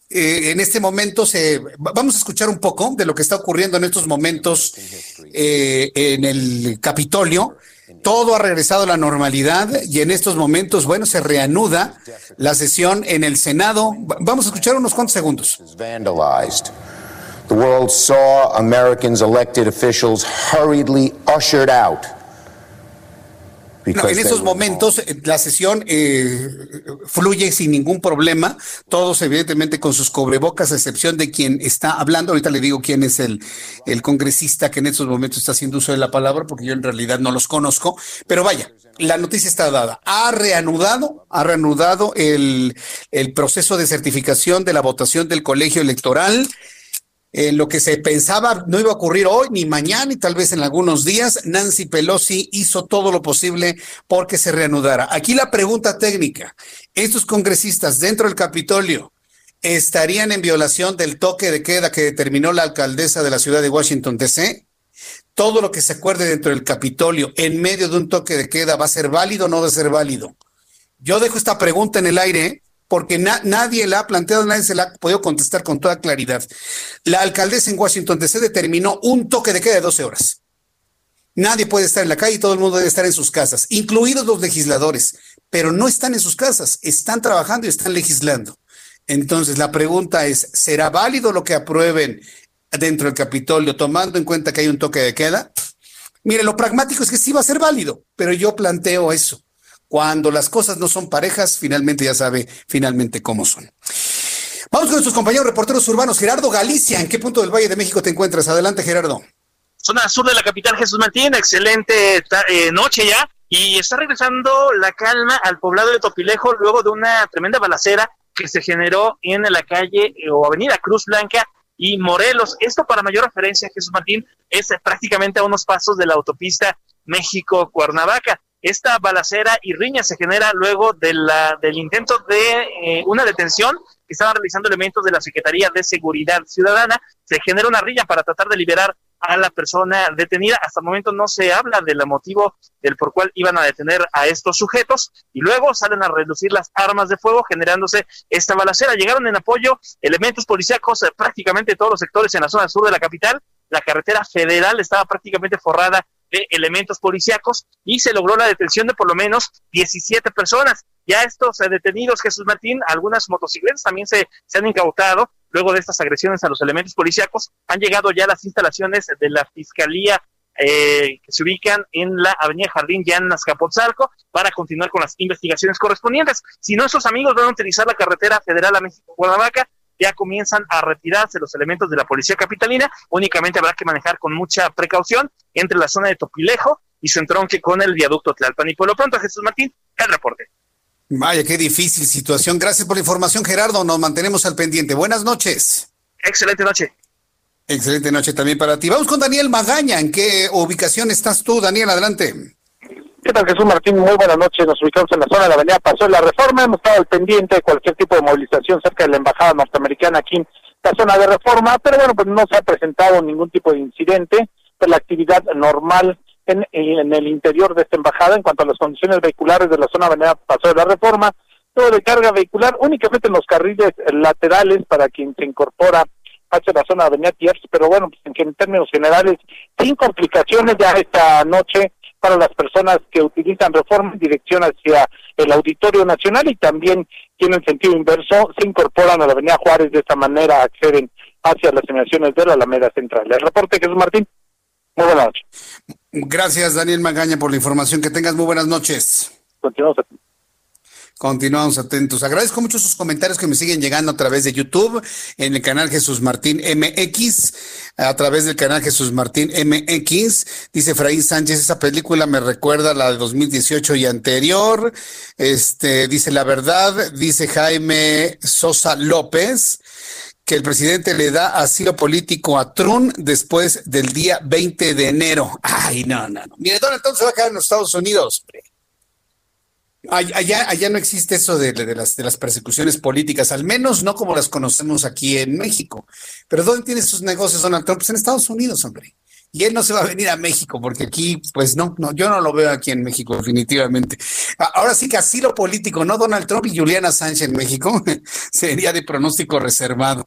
eh, en este momento se vamos a escuchar un poco de lo que está ocurriendo en estos momentos eh, en el Capitolio todo ha regresado a la normalidad y en estos momentos, bueno, se reanuda la sesión en el Senado. Vamos a escuchar unos cuantos segundos. The world saw Americans elected officials hurriedly ushered out en esos momentos eh, la sesión eh, fluye sin ningún problema, todos evidentemente con sus cobrebocas, a excepción de quien está hablando. Ahorita le digo quién es el, el congresista que en estos momentos está haciendo uso de la palabra, porque yo en realidad no los conozco. Pero vaya, la noticia está dada. Ha reanudado, ha reanudado el, el proceso de certificación de la votación del colegio electoral. Eh, lo que se pensaba no iba a ocurrir hoy, ni mañana, y tal vez en algunos días, Nancy Pelosi hizo todo lo posible porque se reanudara. Aquí la pregunta técnica, ¿estos congresistas dentro del Capitolio estarían en violación del toque de queda que determinó la alcaldesa de la ciudad de Washington, D.C.? Todo lo que se acuerde dentro del Capitolio en medio de un toque de queda va a ser válido o no va a ser válido. Yo dejo esta pregunta en el aire porque nadie la ha planteado, nadie se la ha podido contestar con toda claridad. La alcaldesa en Washington DC determinó un toque de queda de 12 horas. Nadie puede estar en la calle y todo el mundo debe estar en sus casas, incluidos los legisladores, pero no están en sus casas, están trabajando y están legislando. Entonces, la pregunta es, ¿será válido lo que aprueben dentro del Capitolio, tomando en cuenta que hay un toque de queda? Mire, lo pragmático es que sí va a ser válido, pero yo planteo eso. Cuando las cosas no son parejas, finalmente ya sabe finalmente cómo son. Vamos con nuestros compañeros reporteros urbanos. Gerardo Galicia, ¿en qué punto del Valle de México te encuentras? Adelante, Gerardo. Zona sur de la capital, Jesús Martín. Excelente eh, noche ya. Y está regresando la calma al poblado de Topilejo luego de una tremenda balacera que se generó en la calle eh, o avenida Cruz Blanca y Morelos. Esto para mayor referencia, Jesús Martín, es prácticamente a unos pasos de la autopista México-Cuernavaca. Esta balacera y riña se genera luego de la, del intento de eh, una detención que estaban realizando elementos de la Secretaría de Seguridad Ciudadana. Se genera una riña para tratar de liberar a la persona detenida. Hasta el momento no se habla del motivo del por cual iban a detener a estos sujetos y luego salen a reducir las armas de fuego generándose esta balacera. Llegaron en apoyo elementos policíacos de prácticamente todos los sectores en la zona sur de la capital. La carretera federal estaba prácticamente forrada de elementos policíacos y se logró la detención de por lo menos 17 personas. Ya estos eh, detenidos, Jesús Martín, algunas motocicletas también se, se han incautado luego de estas agresiones a los elementos policíacos. Han llegado ya las instalaciones de la Fiscalía eh, que se ubican en la Avenida Jardín en Azcapotzalco para continuar con las investigaciones correspondientes. Si nuestros amigos van a utilizar la carretera federal a México-Guadalajara, ya comienzan a retirarse los elementos de la policía capitalina, únicamente habrá que manejar con mucha precaución entre la zona de Topilejo y su entronque con el viaducto Tlalpan. Y por lo pronto, Jesús Martín, el reporte. Vaya, qué difícil situación. Gracias por la información, Gerardo. Nos mantenemos al pendiente. Buenas noches. Excelente noche. Excelente noche también para ti. Vamos con Daniel Magaña. ¿En qué ubicación estás tú, Daniel? Adelante. ¿Qué tal, Jesús Martín? Muy buenas noches. Nos ubicamos en la zona de la avenida Pasó de la Reforma. Hemos estado al pendiente de cualquier tipo de movilización cerca de la embajada norteamericana aquí en la zona de Reforma, pero bueno, pues no se ha presentado ningún tipo de incidente. Pues la actividad normal en, en el interior de esta embajada en cuanto a las condiciones vehiculares de la zona de avenida Pasó de la Reforma. Todo de carga vehicular únicamente en los carriles laterales para quien se incorpora hacia la zona de Avenida Tiers, pero bueno, pues en, términos generales, sin complicaciones ya esta noche para las personas que utilizan reforma en dirección hacia el Auditorio Nacional y también tienen sentido inverso, se incorporan a la Avenida Juárez, de esta manera acceden hacia las inmediaciones de la Alameda Central. El reporte, Jesús Martín. Muy buenas noches. Gracias, Daniel Magaña, por la información. Que tengas muy buenas noches. Continuamos. Continuamos atentos. Agradezco mucho sus comentarios que me siguen llegando a través de YouTube, en el canal Jesús Martín MX, a través del canal Jesús Martín MX. Dice Fraín Sánchez, esa película me recuerda a la de 2018 y anterior. Este, dice la verdad, dice Jaime Sosa López que el presidente le da asilo político a Trump después del día 20 de enero. Ay, no, no, no. Mire, Donald Trump se va a quedar en los Estados Unidos. Allá, allá no existe eso de, las, de las persecuciones políticas, al menos no como las conocemos aquí en México. Pero ¿dónde tiene sus negocios Donald Trump? Pues en Estados Unidos, hombre. Y él no se va a venir a México, porque aquí, pues no, no, yo no lo veo aquí en México, definitivamente. Ahora sí que asilo político, no Donald Trump y Juliana Sánchez en México, *laughs* sería de pronóstico reservado.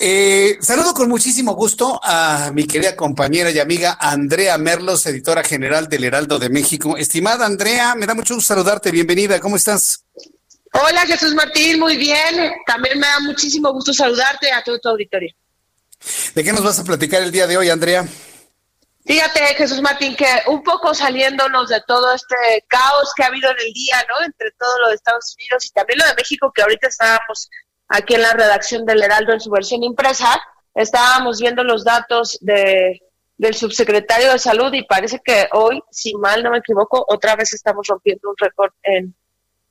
Eh, saludo con muchísimo gusto a mi querida compañera y amiga Andrea Merlos, editora general del Heraldo de México. Estimada Andrea, me da mucho gusto saludarte. Bienvenida, ¿cómo estás? Hola Jesús Martín, muy bien. También me da muchísimo gusto saludarte a todo tu auditorio. ¿De qué nos vas a platicar el día de hoy, Andrea? Fíjate, Jesús Martín, que un poco saliéndonos de todo este caos que ha habido en el día, ¿no? Entre todo lo de Estados Unidos y también lo de México, que ahorita estábamos aquí en la redacción del Heraldo en su versión impresa, estábamos viendo los datos de, del subsecretario de Salud y parece que hoy, si mal no me equivoco, otra vez estamos rompiendo un récord en,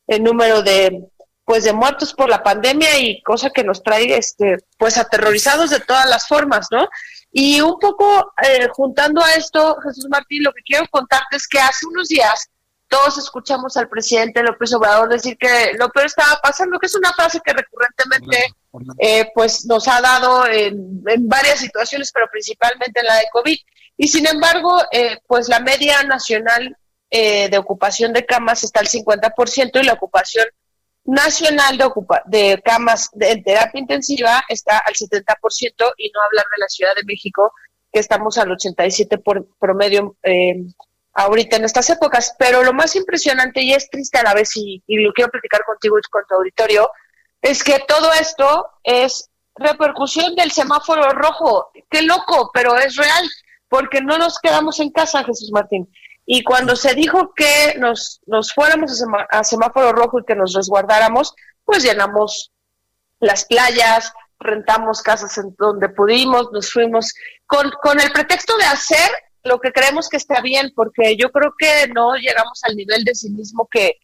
el número de pues de muertos por la pandemia y cosa que nos trae este pues aterrorizados de todas las formas, ¿no? Y un poco eh, juntando a esto, Jesús Martín, lo que quiero contarte es que hace unos días todos escuchamos al presidente López Obrador decir que lo peor estaba pasando, que es una frase que recurrentemente eh, pues nos ha dado en, varias situaciones, pero principalmente en la de COVID. Y sin embargo, eh, pues la media nacional eh, de ocupación de camas está al 50% y la ocupación nacional de, ocupa de camas de, terapia intensiva está al 70% y no hablar de la Ciudad de México, que estamos al 87% por promedio ahorita en estas épocas. Pero lo más impresionante y es triste a la vez, y, lo quiero platicar contigo y con tu auditorio, es que todo esto es repercusión del semáforo rojo. Qué loco, pero es real, porque no nos quedamos en casa, Jesús Martín. Y cuando se dijo que nos, nos fuéramos a, semáforo rojo y que nos resguardáramos, pues llenamos las playas, rentamos casas en donde pudimos, nos fuimos con, con el pretexto de hacer lo que creemos que está bien, porque yo creo que no llegamos al nivel de cinismo que,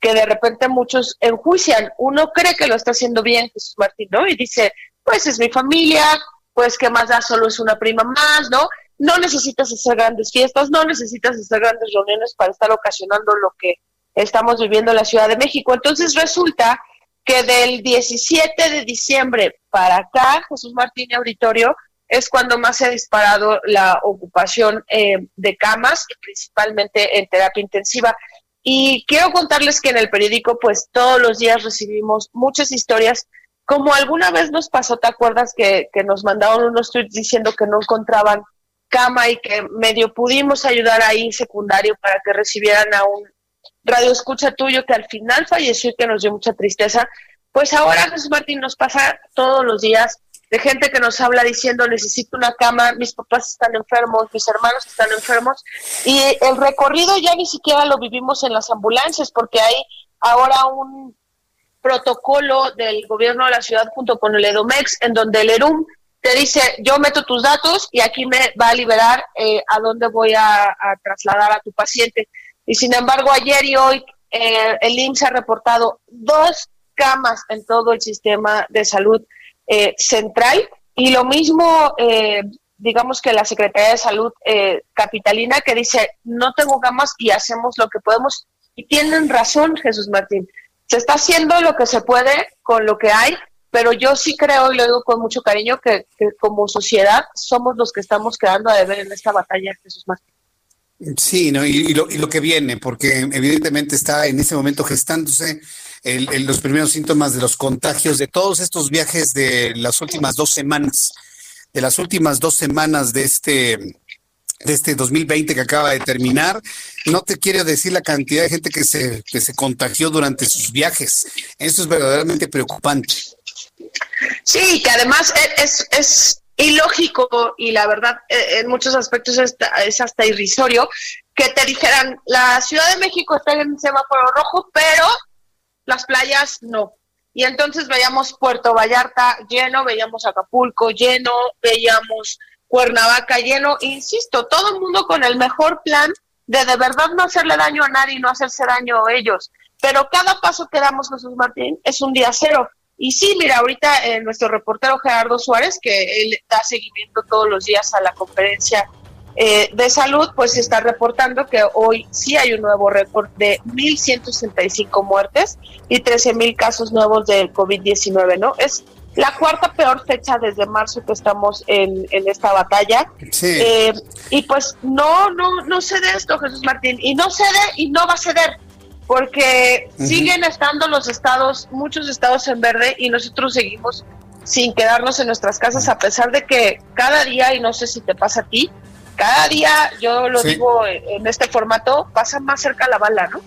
que de repente muchos enjuician. Uno cree que lo está haciendo bien Jesús Martín, ¿no? Y dice, pues es mi familia, pues qué más da, solo es una prima más, ¿no? No necesitas hacer grandes fiestas, no necesitas hacer grandes reuniones para estar ocasionando lo que estamos viviendo en la Ciudad de México. Entonces resulta que del 17 de diciembre para acá, Jesús Martín Auditorio, es cuando más se ha disparado la ocupación eh, de camas, principalmente en terapia intensiva. Y quiero contarles que en el periódico, pues todos los días recibimos muchas historias. Como alguna vez nos pasó, ¿te acuerdas que, que nos mandaron unos tweets diciendo que no encontraban cama y que medio pudimos ayudar ahí secundario para que recibieran a un radio escucha tuyo que al final falleció y que nos dio mucha tristeza? Pues ahora, Jesús Martín, nos pasa todos los días de gente que nos habla diciendo necesito una cama, mis papás están enfermos, mis hermanos están enfermos y el recorrido ya ni siquiera lo vivimos en las ambulancias porque hay ahora un protocolo del gobierno de la ciudad junto con el EDOMEX en donde el ERUM te dice yo meto tus datos y aquí me va a liberar eh, a dónde voy a, trasladar a tu paciente. Y sin embargo ayer y hoy eh, el IMSS ha reportado dos camas en todo el sistema de salud eh, central Y lo mismo, eh, digamos que la Secretaría de Salud eh, capitalina que dice, no tengo camas y hacemos lo que podemos. Y tienen razón, Jesús Martín. Se está haciendo lo que se puede con lo que hay, pero yo sí creo, y lo digo con mucho cariño, que, como sociedad somos los que estamos quedando a deber en esta batalla, Jesús Martín. Sí, ¿no? y, lo, y lo que viene, porque evidentemente está en ese momento gestándose los primeros síntomas de los contagios de todos estos viajes de las últimas dos semanas de las últimas dos semanas de este, de este 2020 que acaba de terminar. No te quiero decir la cantidad de gente que se, que se contagió durante sus viajes. Eso es verdaderamente preocupante. Sí, que además e, es, es ilógico y la verdad e, en muchos aspectos es hasta irrisorio que te dijeran, la Ciudad de México está en semáforo rojo, pero las playas no. Y entonces veíamos Puerto Vallarta lleno, veíamos Acapulco lleno, veíamos Cuernavaca lleno, insisto, todo el mundo con el mejor plan de de verdad no hacerle daño a nadie y no hacerse daño a ellos. Pero cada paso que damos, Jesús Martín, es un día cero. Y sí, mira, ahorita eh, nuestro reportero Gerardo Suárez, que él da seguimiento todos los días a la conferencia eh, de salud, pues está reportando que hoy sí hay un nuevo récord de 1.165 muertes y 13.000 casos nuevos del COVID-19, ¿no? Es la cuarta peor fecha desde marzo que estamos en, esta batalla. Eh, y pues no, no, no cede esto, Jesús Martín, y no cede y no va a ceder, porque siguen estando los estados, muchos estados en verde y nosotros seguimos sin quedarnos en nuestras casas, a pesar de que cada día, y no sé si te pasa a ti, cada día, yo lo digo en este formato, pasa más cerca la bala, ¿no?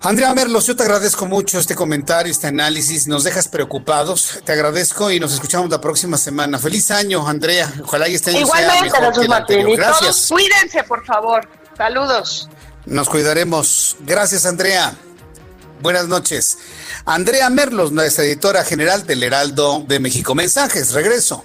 Andrea Merlos, yo te agradezco mucho este comentario, este análisis. Nos dejas preocupados. Te agradezco y nos escuchamos la próxima semana. Feliz año, Andrea. Ojalá y estén Igualmente, Jesús Martín. Gracias. Todos cuídense, por favor. Saludos. Nos cuidaremos. Gracias, Andrea. Buenas noches. Andrea Merlos, nuestra editora general del Heraldo de México. Mensajes, regreso.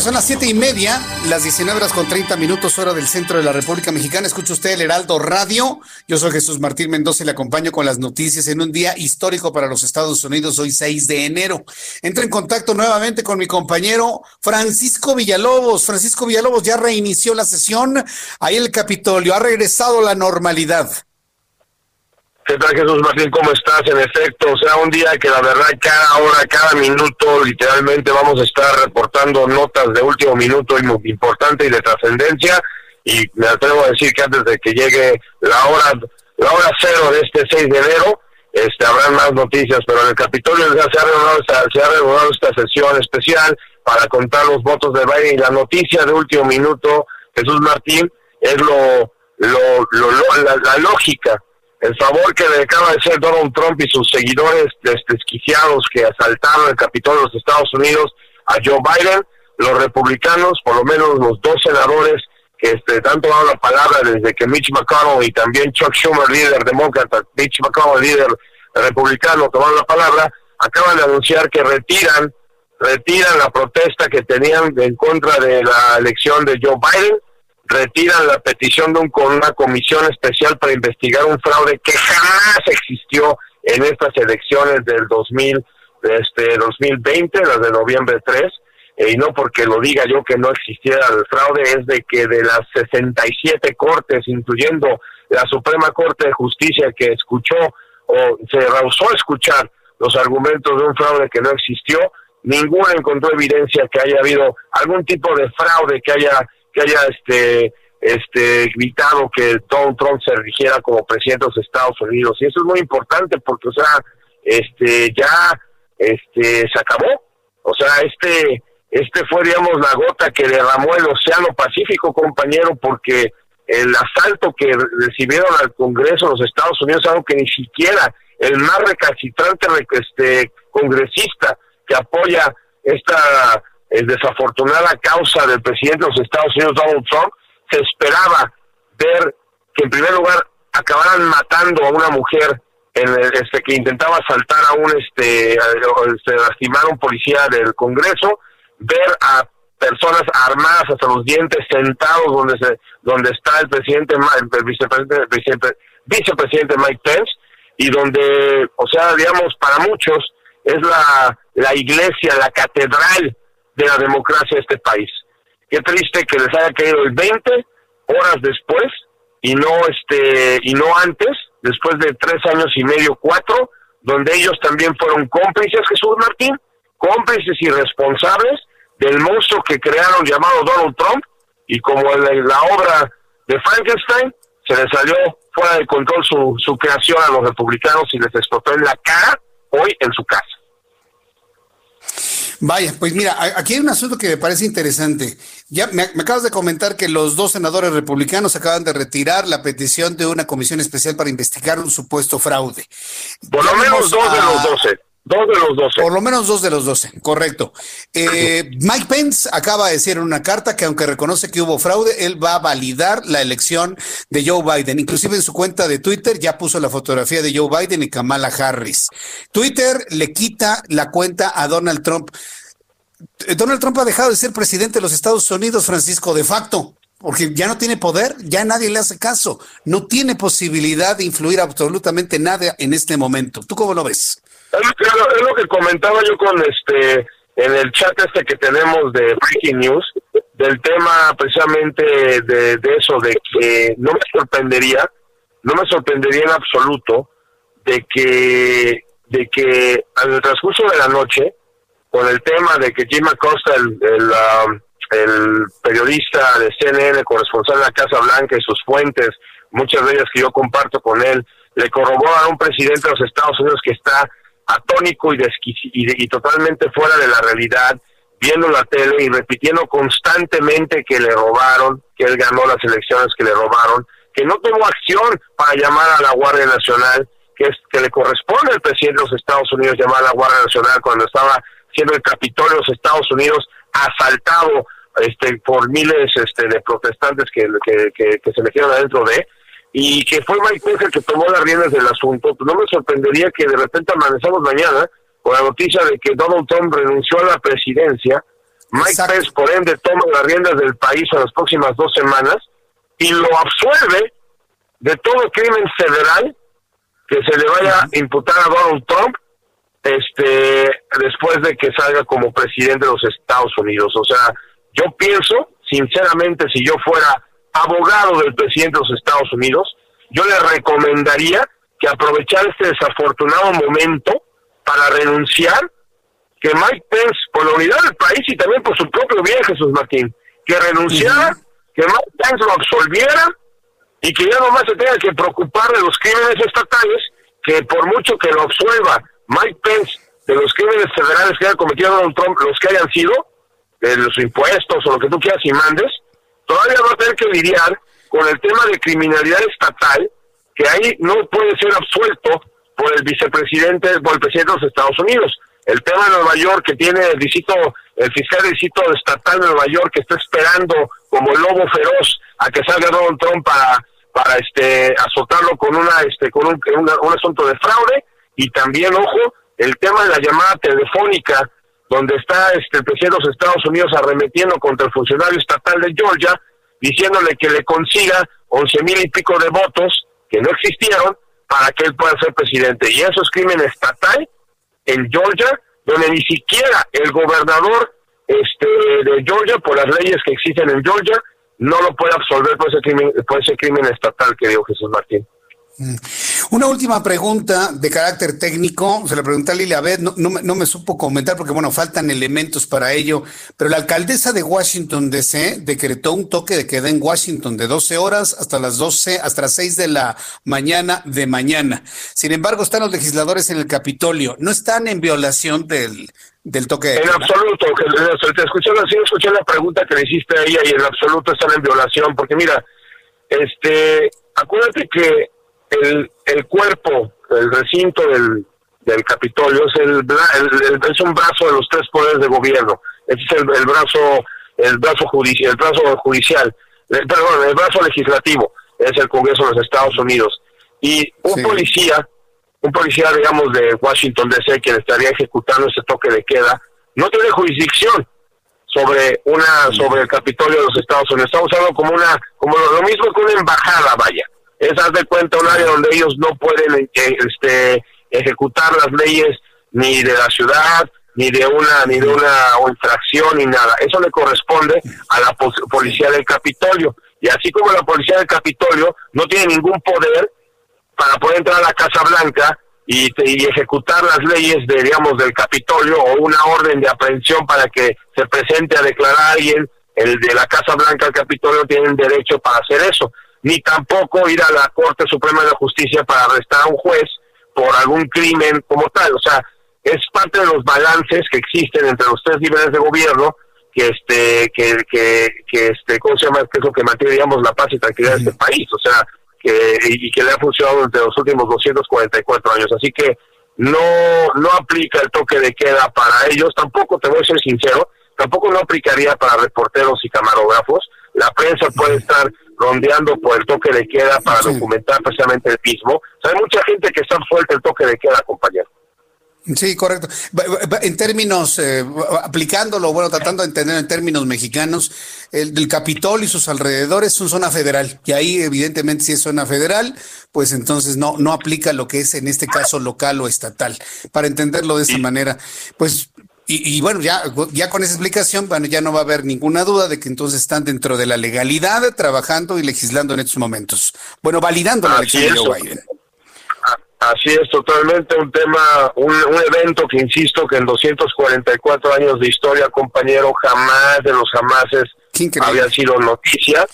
Son las siete y media, las 19 horas con 30 minutos, hora del centro de la República Mexicana. Escucha usted el Heraldo Radio. Yo soy Jesús Martín Mendoza y le acompaño con las noticias en un día histórico para los Estados Unidos, hoy 6 de enero. Entro en contacto nuevamente con mi compañero Francisco Villalobos. Francisco Villalobos ya reinició la sesión. Ahí el Capitolio ha regresado la normalidad. ¿Qué tal Jesús Martín? ¿Cómo estás? En efecto, o sea, un día que la verdad cada hora, cada minuto, literalmente vamos a estar reportando notas de último minuto importante y de trascendencia. Y me atrevo a decir que antes de que llegue la hora, la hora cero de este 6 de enero, este, habrán más noticias, pero en el Capitolio ya se ha renovado esta, esta sesión especial para contar los votos de Biden y la noticia de último minuto, Jesús Martín, es lo, lo, lo, la lógica el favor que le acaba de hacer Donald Trump y sus seguidores desquiciados que asaltaron el Capitolio de los Estados Unidos a Joe Biden, los republicanos, por lo menos los dos senadores que este, han tomado la palabra desde que Mitch McConnell y también Chuck Schumer, líder demócrata, Mitch McConnell, líder republicano, tomaron la palabra, acaban de anunciar que retiran, retiran la protesta que tenían en contra de la elección de Joe Biden retiran la petición de un, con una comisión especial para investigar un fraude que jamás existió en estas elecciones del 2000, este 2020, las de noviembre 3, eh, y no porque lo diga yo que no existiera el fraude, es de que de las 67 cortes, incluyendo la Suprema Corte de Justicia que escuchó o se rehusó a escuchar los argumentos de un fraude que no existió, ninguna encontró evidencia que haya habido algún tipo de fraude que haya que haya este este gritado que Donald Trump se erigiera como presidente de los Estados Unidos. Y eso es muy importante porque o sea este ya este se acabó. O sea este este fue digamos la gota que derramó el océano Pacífico compañero porque el asalto que recibieron al Congreso de los Estados Unidos, algo que ni siquiera el más recalcitrante este, congresista que apoya esta eh, desafortunada causa del presidente de los Estados Unidos, Donald Trump, se esperaba ver que en primer lugar acabaran matando a una mujer en este que intentaba asaltar a un este, este lastimar a un policía del Congreso, ver a personas armadas hasta los dientes sentados donde se, donde está el presidente el vicepresidente, vicepresidente, vicepresidente Mike Pence y donde o sea digamos para muchos es la la iglesia la catedral de la democracia de este país qué triste que les haya caído el 20 horas después y no este y no antes después de tres años y medio cuatro donde ellos también fueron cómplices Jesús Martín cómplices y responsables del monstruo que crearon llamado Donald Trump y como en la obra de Frankenstein se les salió fuera de control su, su creación a los republicanos y les explotó en la cara hoy en su casa. Vaya, pues mira, aquí hay un asunto que me parece interesante. Ya me, acabas de comentar que los dos senadores republicanos acaban de retirar la petición de una comisión especial para investigar un supuesto fraude. Por lo menos dos de los doce. Dos de los doce. Por lo menos dos de los doce, correcto. Eh, Mike Pence acaba de decir en una carta que aunque reconoce que hubo fraude, él va a validar la elección de Joe Biden. Inclusive en su cuenta de Twitter ya puso la fotografía de Joe Biden y Kamala Harris. Twitter le quita la cuenta a Donald Trump. Eh, Donald Trump ha dejado de ser presidente de los Estados Unidos, Francisco, de facto porque ya no tiene poder, ya nadie le hace caso, no tiene posibilidad de influir absolutamente nada en este momento. ¿Tú cómo lo ves? Es lo que comentaba yo con este en el chat este que tenemos de Breaking News, del tema precisamente de, de eso, de que no me sorprendería, no me sorprendería en absoluto de que, de que en el transcurso de la noche, con el tema de que Jim Acosta, el, el, um, periodista de CNN, corresponsal de la Casa Blanca y sus fuentes, muchas de ellas que yo comparto con él, le corroboran a un presidente de los Estados Unidos que está atónico y, y, totalmente fuera de la realidad, viendo la tele y repitiendo constantemente que le robaron, que él ganó las elecciones que le robaron, que no tuvo acción para llamar a la Guardia Nacional, que es que le corresponde al presidente de los Estados Unidos llamar a la Guardia Nacional cuando estaba siendo el Capitolio de los Estados Unidos asaltado este por miles este de protestantes que, que se metieron adentro de y que fue Mike Pence el que tomó las riendas del asunto, pues no me sorprendería que de repente amanezamos mañana con la noticia de que Donald Trump renunció a la presidencia, Mike Pence por ende toma las riendas del país en las próximas dos semanas y lo absuelve de todo crimen federal que se le vaya a imputar a Donald Trump este después de que salga como presidente de los Estados Unidos. O sea, yo pienso, sinceramente, si yo fuera abogado del presidente de los Estados Unidos, yo le recomendaría que aprovechar este desafortunado momento para renunciar, que Mike Pence, por la unidad del país y también por su propio bien, Jesús Martín, que renunciara, que Mike Pence lo absolviera y que ya nomás se tenga que preocupar de los crímenes estatales, que por mucho que lo absuelva Mike Pence de los crímenes federales que haya cometido Donald Trump, los que hayan sido, de los impuestos o lo que tú quieras y mandes, todavía va a tener que lidiar con el tema de criminalidad estatal, que ahí no puede ser absuelto por el vicepresidente, por el presidente de los Estados Unidos. El tema de Nueva York, que tiene el distrito, el fiscal del distrito estatal de Nueva York, que está esperando como lobo feroz a que salga Donald Trump para, para este, azotarlo con una, este, con un, un asunto de fraude, y también, ojo, el tema de la llamada telefónica donde está este, el presidente de los Estados Unidos arremetiendo contra el funcionario estatal de Georgia, diciéndole que le consiga once mil y pico de votos que no existieron para que él pueda ser presidente. Y eso es crimen estatal en Georgia, donde ni siquiera el gobernador este, de Georgia, por las leyes que existen en Georgia, no lo puede absolver por ese crimen, por ese crimen estatal que dijo Jesús Martín. Mm. Una última pregunta de carácter técnico, se la pregunté a Lilia no, no, me supo comentar porque, bueno, faltan elementos para ello, pero la alcaldesa de Washington DC decretó un toque de queda en Washington de 12 horas hasta las 12, hasta las 6 de la mañana de mañana. Sin embargo, están los legisladores en el Capitolio, ¿no están en violación del, del toque de En absoluto, te escuché, escuché la pregunta que le hiciste ahí y en absoluto están en violación, porque mira, este, acuérdate que el, el cuerpo, el recinto del, del Capitolio es el, es un brazo de los tres poderes de gobierno. Ese es el, brazo el brazo judicial, el brazo judicial, perdón, el brazo legislativo es el Congreso de los Estados Unidos. Y un policía, un policía digamos de Washington DC quien estaría ejecutando ese toque de queda, no tiene jurisdicción sobre una sobre el Capitolio de los Estados Unidos. Estamos hablando como una como lo mismo que una embajada, vaya. Es haz de cuenta un área donde ellos no pueden eh, este ejecutar las leyes ni de la ciudad, ni de una ni de una infracción ni nada. Eso le corresponde a la policía del Capitolio. Y así como la policía del Capitolio no tiene ningún poder para poder entrar a la Casa Blanca y, y, ejecutar las leyes de, digamos, del Capitolio o una orden de aprehensión para que se presente a declarar a alguien, el de la Casa Blanca al Capitolio tienen derecho para hacer eso, ni tampoco ir a la Corte Suprema de Justicia para arrestar a un juez por algún crimen como tal. O sea, es parte de los balances que existen entre los tres niveles de gobierno que este que que, que este cómo se llama que es lo que mantiene digamos la paz y tranquilidad de este país. O sea que y, que le ha funcionado durante los últimos 244 años. Así que no no aplica el toque de queda para ellos. Tampoco te voy a ser sincero tampoco no aplicaría para reporteros y camarógrafos. La prensa puede estar rondeando por el toque de queda para documentar precisamente el mismo o sea, hay mucha gente que está fuerte el toque de queda compañero Sí, correcto. En términos, eh, aplicándolo, bueno, tratando de entender en términos mexicanos, el del Capitol y sus alrededores son zona federal. Y ahí, evidentemente, si es zona federal, pues entonces no, no aplica lo que es en este caso local o estatal. Para entenderlo de esa manera, pues y, bueno, ya, ya con esa explicación, bueno, ya no va a haber ninguna duda de que entonces están dentro de la legalidad, trabajando y legislando en estos momentos. Bueno, validando la elección de Joe Biden. Así es, totalmente un tema, un, evento que insisto que en 244 años de historia, compañero, jamás de los jamases había sido noticia,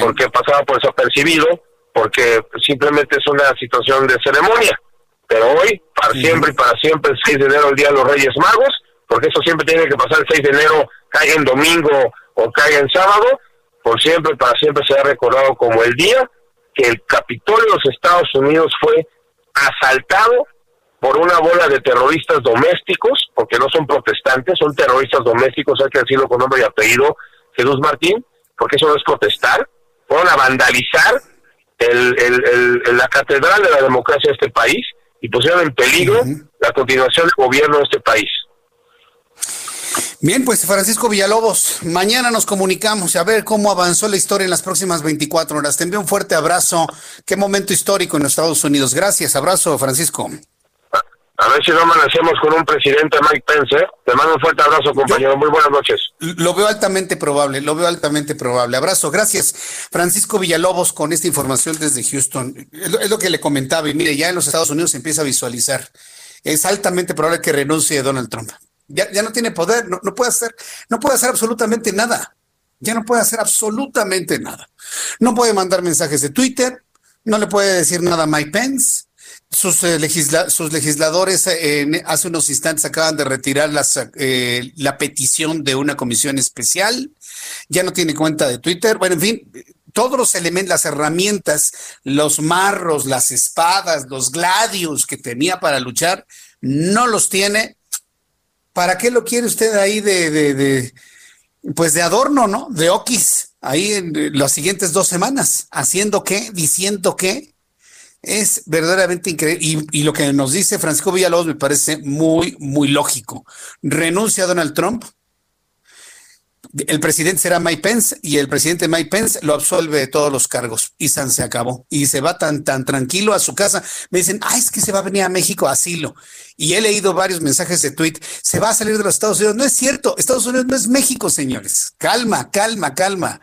porque pasaba por desapercibido, porque simplemente es una situación de ceremonia. Pero hoy, para siempre y para siempre, el 6 de enero, el Día de los Reyes Magos, porque eso siempre tiene que pasar el 6 de enero, caiga en domingo o caiga en sábado, por siempre para siempre se ha recordado como el día que el Capitolio de los Estados Unidos fue asaltado por una bola de terroristas domésticos, porque no son protestantes, son terroristas domésticos, hay que decirlo con nombre y apellido, Jesús Martín, porque eso no es protestar, fueron a vandalizar el, la catedral de la democracia de este país y pusieron en peligro la continuación del gobierno de este país. Bien, pues Francisco Villalobos, mañana nos comunicamos a ver cómo avanzó la historia en las próximas 24 horas. Te envío un fuerte abrazo. Qué momento histórico en los Estados Unidos. Gracias, abrazo, Francisco. A ver si no amanecemos con un presidente Mike Pence. ¿eh? Te mando un fuerte abrazo, compañero. Muy buenas noches. Lo veo altamente probable, lo veo altamente probable. Abrazo, gracias. Francisco Villalobos con esta información desde Houston. Es lo, es lo que le comentaba y mire, ya en los Estados Unidos se empieza a visualizar. Es altamente probable que renuncie Donald Trump. Ya, ya no tiene poder, no, no, puede hacer, no puede hacer absolutamente nada. Ya no puede hacer absolutamente nada. No puede mandar mensajes de Twitter, no le puede decir nada a Mike Pence. Sus, eh, sus legisladores hace unos instantes acaban de retirar eh, la petición de una comisión especial. Ya no tiene cuenta de Twitter. Bueno, en fin, todos los elementos, las herramientas, los marros, las espadas, los gladios que tenía para luchar, no los tiene ¿para qué lo quiere usted ahí de, de, pues de adorno, ¿no? De Oquis, ahí en las siguientes dos semanas, haciendo qué, diciendo qué. Es verdaderamente increíble. Y, y, lo que nos dice Francisco Villalobos me parece muy, muy lógico. Renuncia a Donald Trump, el presidente será Mike Pence y el presidente Mike Pence lo absuelve de todos los cargos y San se acabó y se va tan tan tranquilo a su casa. Me dicen, ah, es que se va a venir a México a asilo. Y he leído varios mensajes de tweet, se va a salir de los Estados Unidos. No es cierto, Estados Unidos no es México, señores. Calma, calma, calma.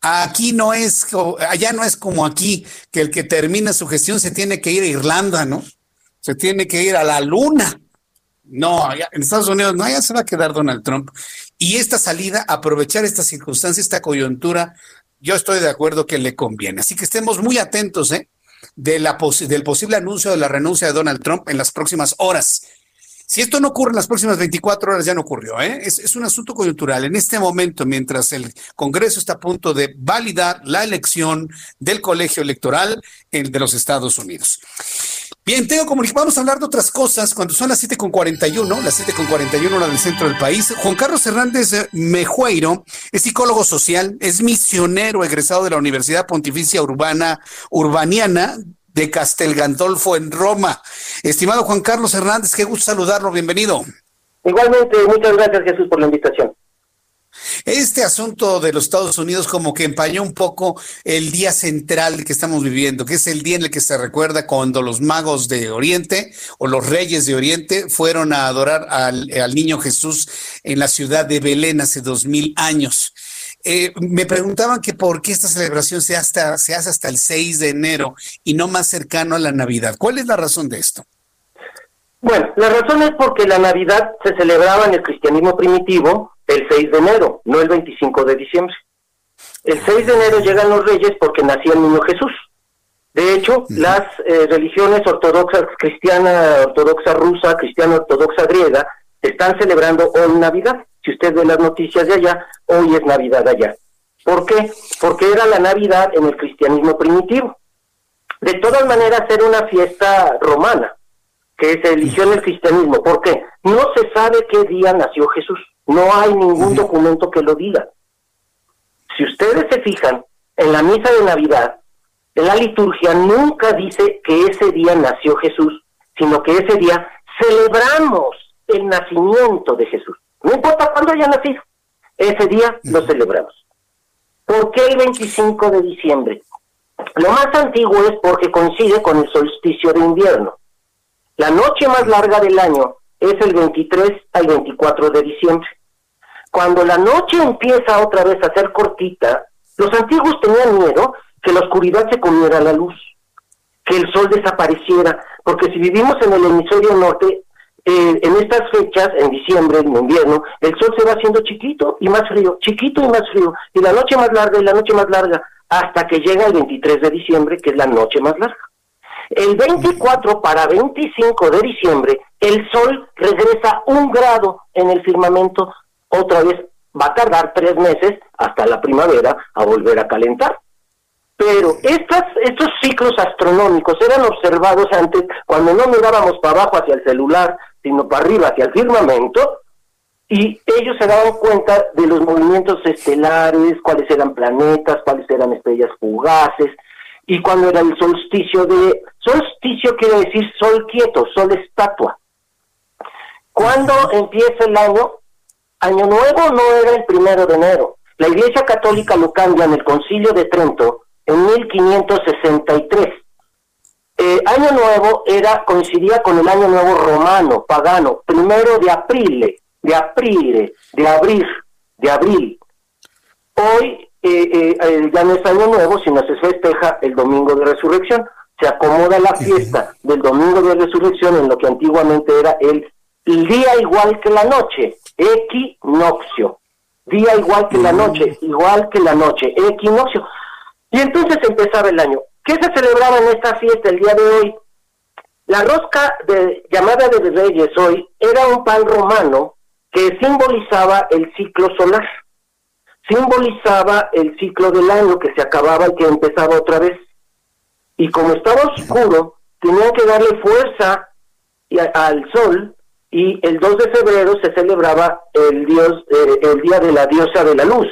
Aquí no es, allá no es como aquí, que el que termina su gestión se tiene que ir a Irlanda, ¿no? Se tiene que ir a la luna. No, en Estados Unidos no, allá se va a quedar Donald Trump. Y esta salida, aprovechar esta circunstancia, esta coyuntura, yo estoy de acuerdo que le conviene. Así que estemos muy atentos ¿eh? de la del posible anuncio de la renuncia de Donald Trump en las próximas horas. Si esto no ocurre en las próximas 24 horas, ya no ocurrió. ¿eh? Es, es un asunto coyuntural. En este momento, mientras el Congreso está a punto de validar la elección del colegio electoral de los Estados Unidos. Bien, tengo comunicado, vamos a hablar de otras cosas cuando son las 7.41, las 7.41 hora del centro del país. Juan Carlos Hernández Mejueiro es psicólogo social, es misionero egresado de la Universidad Pontificia Urbana Urbaniana de Castel Gandolfo en Roma. Estimado Juan Carlos Hernández, qué gusto saludarlo, bienvenido. Igualmente, muchas gracias Jesús por la invitación. Este asunto de los Estados Unidos como que empañó un poco el día central que estamos viviendo, que es el día en el que se recuerda cuando los magos de Oriente o los reyes de Oriente fueron a adorar al, niño Jesús en la ciudad de Belén hace dos mil años. Eh, me preguntaban que por qué esta celebración se, se hace hasta el 6 de enero y no más cercano a la Navidad. ¿Cuál es la razón de esto? Bueno, la razón es porque la Navidad se celebraba en el cristianismo primitivo el 6 de enero, no el 25 de diciembre. El 6 de enero llegan los reyes porque nacía el niño Jesús. De hecho, las eh, religiones ortodoxas, cristiana ortodoxa rusa, cristiana ortodoxa griega, están celebrando hoy Navidad. Si usted ve las noticias de allá, hoy es Navidad allá. ¿Por qué? Porque era la Navidad en el cristianismo primitivo. De todas maneras, era una fiesta romana que se eligió en el cristianismo. ¿Por qué? No se sabe qué día nació Jesús. No hay ningún documento que lo diga. Si ustedes se fijan, en la misa de Navidad, en la liturgia nunca dice que ese día nació Jesús, sino que ese día celebramos el nacimiento de Jesús. No importa cuándo haya nacido, ese día lo celebramos. ¿Por qué el 25 de diciembre? Lo más antiguo es porque coincide con el solsticio de invierno. La noche más larga del año es el 23 al 24 de diciembre. Cuando la noche empieza otra vez a ser cortita, los antiguos tenían miedo que la oscuridad se comiera la luz, que el sol desapareciera, porque si vivimos en el hemisferio norte, eh, en estas fechas, en diciembre, en invierno, el sol se va haciendo chiquito y más frío, chiquito y más frío, y la noche más larga y la noche más larga, hasta que llega el 23 de diciembre, que es la noche más larga. El 24 para 25 de diciembre, el sol regresa un grado en el firmamento, otra vez va a tardar tres meses hasta la primavera a volver a calentar. Pero estas, estos ciclos astronómicos eran observados antes cuando no mirábamos para abajo hacia el celular, sino para arriba hacia el firmamento, y ellos se daban cuenta de los movimientos estelares, cuáles eran planetas, cuáles eran estrellas fugaces, y cuando era el solsticio de... Solsticio quiere decir sol quieto, sol estatua. Cuando empieza el año, año nuevo no era el primero de enero. La Iglesia Católica lo cambia en el Concilio de Trento en 1563 eh, año Nuevo era coincidía con el Año Nuevo romano, pagano, primero de abril, de abril, de abril, de abril. Hoy eh, eh, ya no es Año Nuevo, sino se festeja el Domingo de Resurrección. Se acomoda la fiesta del Domingo de Resurrección en lo que antiguamente era el, día igual que la noche, equinoccio. Día igual que la noche, igual que la noche, equinoccio. Y entonces empezaba el año. ¿Qué se celebraba en esta fiesta el día de hoy? La rosca de, llamada de Reyes hoy era un pan romano que simbolizaba el ciclo solar, simbolizaba el ciclo del año que se acababa y que empezaba otra vez. Y como estaba oscuro, tenían que darle fuerza al sol y el 2 de febrero se celebraba el dios eh, el día de la diosa de la luz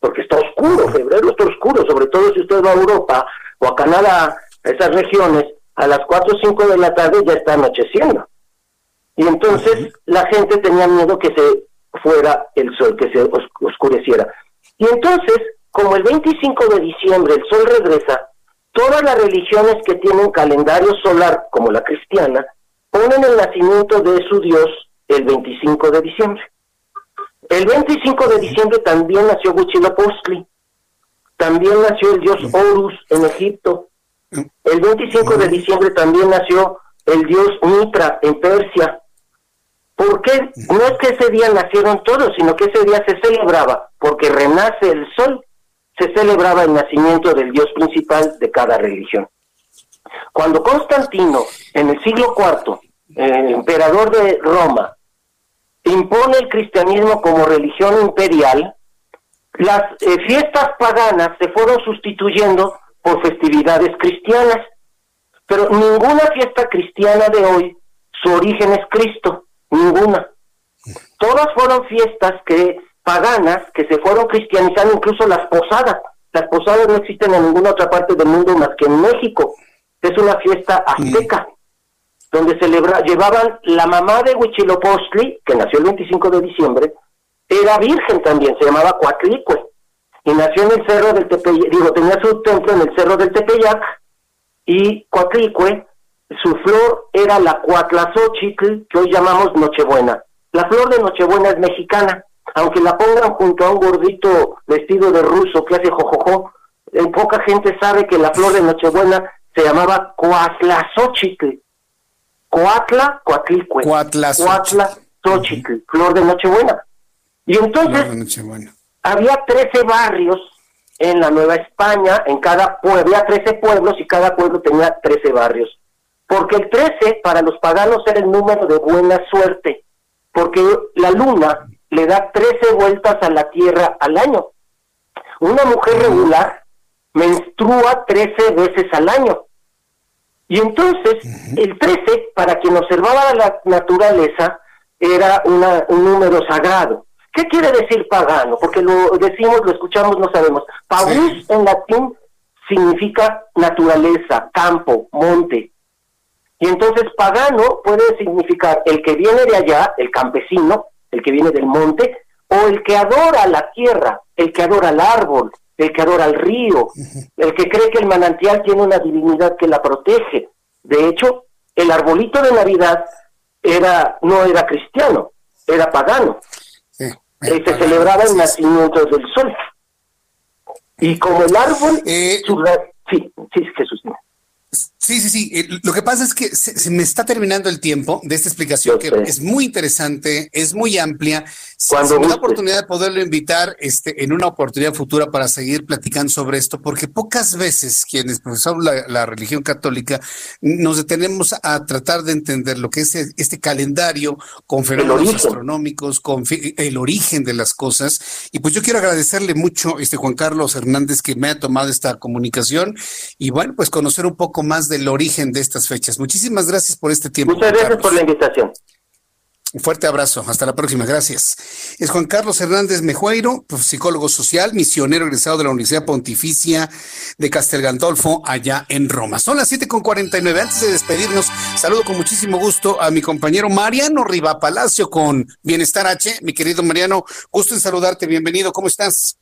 porque está oscuro febrero está oscuro sobre todo si usted va a Europa o a Canadá, esas regiones, a las 4 o 5 de la tarde ya está anocheciendo. Y entonces la gente tenía miedo que se fuera el sol, que se oscureciera. Y entonces, como el 25 de diciembre el sol regresa, todas las religiones que tienen calendario solar, como la cristiana, ponen el nacimiento de su Dios el 25 de diciembre. El 25 de diciembre también nació Huitzilopochtli, también nació el dios Horus en Egipto. El 25 de diciembre también nació el dios Mitra en Persia. ¿Por qué? No es que ese día nacieron todos, sino que ese día se celebraba, porque renace el sol, se celebraba el nacimiento del dios principal de cada religión. Cuando Constantino, en el siglo IV, eh, emperador de Roma, impone el cristianismo como religión imperial, las eh, fiestas paganas se fueron sustituyendo por festividades cristianas, pero ninguna fiesta cristiana de hoy, su origen es Cristo, ninguna. Todas fueron fiestas que paganas que se fueron cristianizando, incluso las posadas. Las posadas no existen en ninguna otra parte del mundo más que en México. Es una fiesta azteca, donde celebra, llevaban la mamá de Huichilopostli, que nació el 25 de diciembre, era virgen también, se llamaba Coatlicue, y nació en el cerro del Tepeyac, digo, tenía su templo en el cerro del Tepeyac, y Coatlicue, su flor era la Coatlazochitl, que hoy llamamos Nochebuena. La flor de Nochebuena es mexicana, aunque la pongan junto a un gordito vestido de ruso que hace jojojo, en poca gente sabe que la flor de Nochebuena se llamaba Coatlazochitl. Coatla, Coatlicue. Coatla, flor de Nochebuena. Y entonces había 13 barrios en la Nueva España, en cada pueblo, había 13 pueblos y cada pueblo tenía 13 barrios. Porque el 13 para los paganos era el número de buena suerte, porque la luna le da 13 vueltas a la Tierra al año. Una mujer regular menstrua 13 veces al año. Y entonces, el 13, para quien observaba la naturaleza, era una, un número sagrado. ¿Qué quiere decir pagano? Porque lo decimos, lo escuchamos, no sabemos. Pagus en latín significa naturaleza, campo, monte. Y entonces pagano puede significar el que viene de allá, el campesino, el que viene del monte, o el que adora la tierra, el que adora el árbol, el que adora el río, el que cree que el manantial tiene una divinidad que la protege. De hecho, el arbolito de Navidad era no era cristiano, era pagano. Eh, se celebraba el nacimiento del sol. Y como el árbol, eh, sí, sí, Jesús. Sí, sí, sí. Eh, lo que pasa es que se, me está terminando el tiempo de esta explicación que es muy interesante, es muy amplia. Si me da oportunidad de poderlo invitar este, en una oportunidad futura para seguir platicando sobre esto, porque pocas veces quienes profesamos la, religión católica nos detenemos a tratar de entender lo que es este calendario con fenómenos astronómicos, con el origen de las cosas. Y pues yo quiero agradecerle mucho este Juan Carlos Hernández que me ha tomado esta comunicación y bueno, pues conocer un poco más del origen de estas fechas. Muchísimas gracias por este tiempo. Muchas gracias por la invitación. Un fuerte abrazo. Hasta la próxima. Gracias. Es Juan Carlos Hernández Mejueiro, psicólogo social, misionero egresado de la Universidad Pontificia de Castel Gandolfo, allá en Roma. Son las 7.49. Antes de despedirnos, saludo con muchísimo gusto a mi compañero Mariano Riva Palacio con Bienestar H. Mi querido Mariano, gusto en saludarte. Bienvenido. ¿Cómo estás?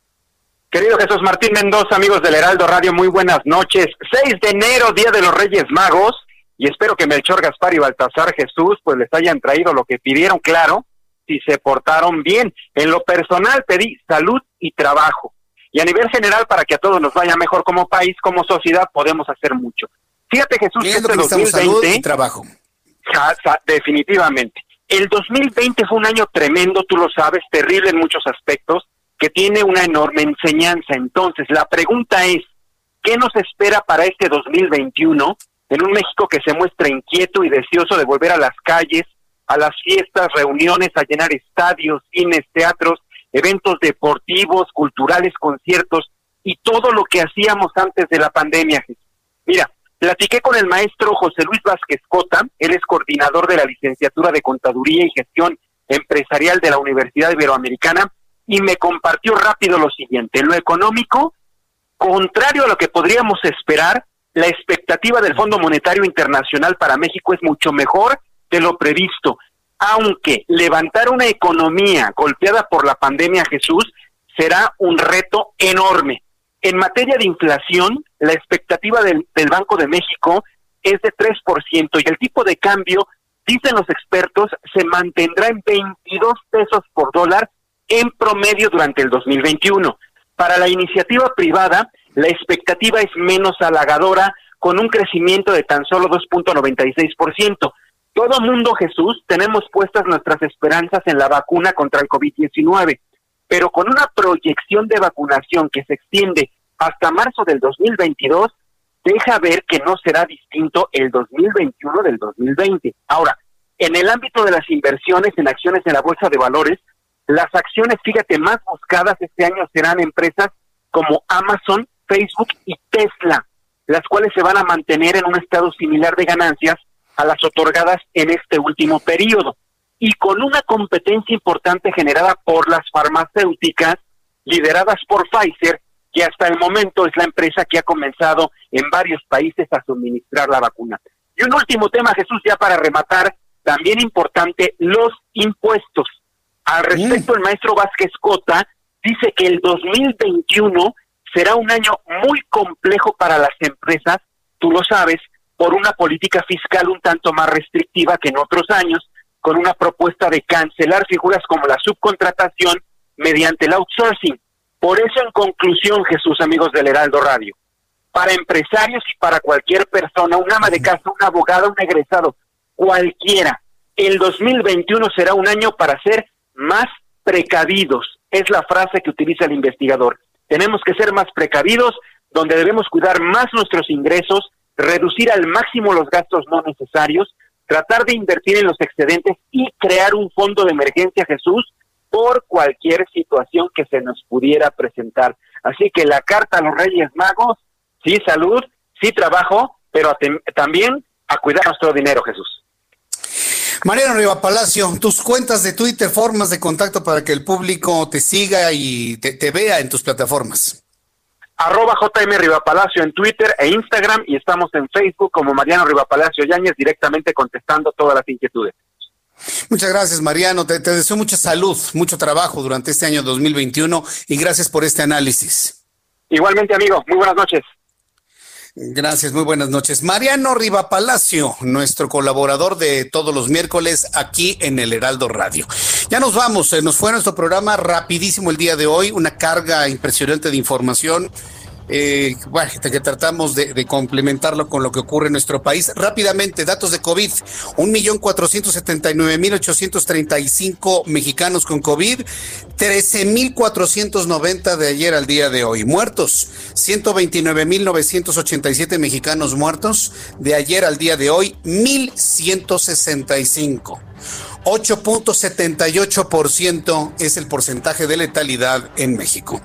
Querido Jesús Martín Mendoza, amigos del Heraldo Radio, muy buenas noches. 6 de enero, Día de los Reyes Magos, y espero que Melchor, Gaspar y Baltasar Jesús pues les hayan traído lo que pidieron, claro, si se portaron bien. En lo personal pedí salud y trabajo. Y a nivel general, para que a todos nos vaya mejor como país, como sociedad, podemos hacer mucho. Fíjate Jesús, que este 2020... Y trabajo. definitivamente. El 2020 fue un año tremendo, tú lo sabes, terrible en muchos aspectos que tiene una enorme enseñanza. Entonces, la pregunta es, ¿qué nos espera para este 2021 en un México que se muestra inquieto y deseoso de volver a las calles, a las fiestas, reuniones, a llenar estadios, cines, teatros, eventos deportivos, culturales, conciertos y todo lo que hacíamos antes de la pandemia? Mira, platiqué con el maestro José Luis Vázquez Cota, él es coordinador de la licenciatura de Contaduría y Gestión Empresarial de la Universidad Iberoamericana, y me compartió rápido lo siguiente. Lo económico, contrario a lo que podríamos esperar, la expectativa del Fondo Monetario Internacional para México es mucho mejor de lo previsto. Aunque levantar una economía golpeada por la pandemia, Jesús, será un reto enorme. En materia de inflación, la expectativa del, del Banco de México es de 3% y el tipo de cambio, dicen los expertos, se mantendrá en 22 pesos por dólar en promedio durante el 2021. Para la iniciativa privada, la expectativa es menos halagadora, con un crecimiento de tan solo 2.96%. Todo mundo, Jesús, tenemos puestas nuestras esperanzas en la vacuna contra el COVID-19, pero con una proyección de vacunación que se extiende hasta marzo del 2022, deja ver que no será distinto el 2021 del 2020. Ahora, En el ámbito de las inversiones en acciones en la bolsa de valores, las acciones, fíjate, más buscadas este año serán empresas como Amazon, Facebook y Tesla, las cuales se van a mantener en un estado similar de ganancias a las otorgadas en este último periodo. Y con una competencia importante generada por las farmacéuticas lideradas por Pfizer, que hasta el momento es la empresa que ha comenzado en varios países a suministrar la vacuna. Y un último tema, Jesús, ya para rematar, también importante, los impuestos. Al respecto, el maestro Vázquez Cota dice que el 2021 será un año muy complejo para las empresas, tú lo sabes, por una política fiscal un tanto más restrictiva que en otros años, con una propuesta de cancelar figuras como la subcontratación mediante el outsourcing. Por eso, en conclusión, Jesús, amigos del Heraldo Radio, para empresarios y para cualquier persona, un ama de casa, un abogado, un egresado, cualquiera, el 2021 será un año para ser más precavidos. Es la frase que utiliza el investigador. Tenemos que ser más precavidos, donde debemos cuidar más nuestros ingresos, reducir al máximo los gastos no necesarios, tratar de invertir en los excedentes y crear un fondo de emergencia, Jesús, por cualquier situación que se nos pudiera presentar. Así que la carta a los Reyes Magos, sí salud, sí trabajo, pero también a cuidar nuestro dinero, Jesús. Mariano Riva Palacio, tus cuentas de Twitter, formas de contacto para que el público te siga y te, vea en tus plataformas. Arroba JM Riva Palacio en Twitter e Instagram y estamos en Facebook como Mariano Riva Palacio Yáñez directamente contestando todas las inquietudes. Muchas gracias, Mariano. Te, te, deseo mucha salud, mucho trabajo durante este año 2021 y gracias por este análisis. Igualmente, amigo. Muy buenas noches. Gracias, muy buenas noches. Mariano Riva Palacio, nuestro colaborador de todos los miércoles aquí en el Heraldo Radio. Ya nos vamos, nos fue nuestro programa rapidísimo el día de hoy, una carga impresionante de información eh, bueno, que tratamos de, complementarlo con lo que ocurre en nuestro país. Rápidamente, datos de COVID. 1.479.835 mexicanos con COVID, 13.490 de ayer al día de hoy. Muertos, 129.987 mexicanos muertos, de ayer al día de hoy, 1.165. 8.78% es el porcentaje de letalidad en México.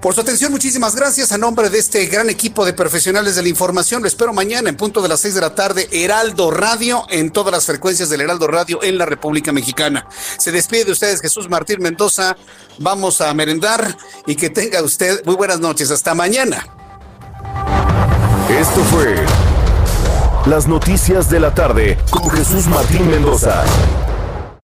Por su atención, muchísimas gracias a nombre de este gran equipo de profesionales de la información. Lo espero mañana en punto de las 6 de la tarde, Heraldo Radio, en todas las frecuencias del Heraldo Radio en la República Mexicana. Se despide de ustedes Jesús Martín Mendoza. Vamos a merendar y que tenga usted muy buenas noches. Hasta mañana. Esto fue las noticias de la tarde con Jesús Martín Mendoza.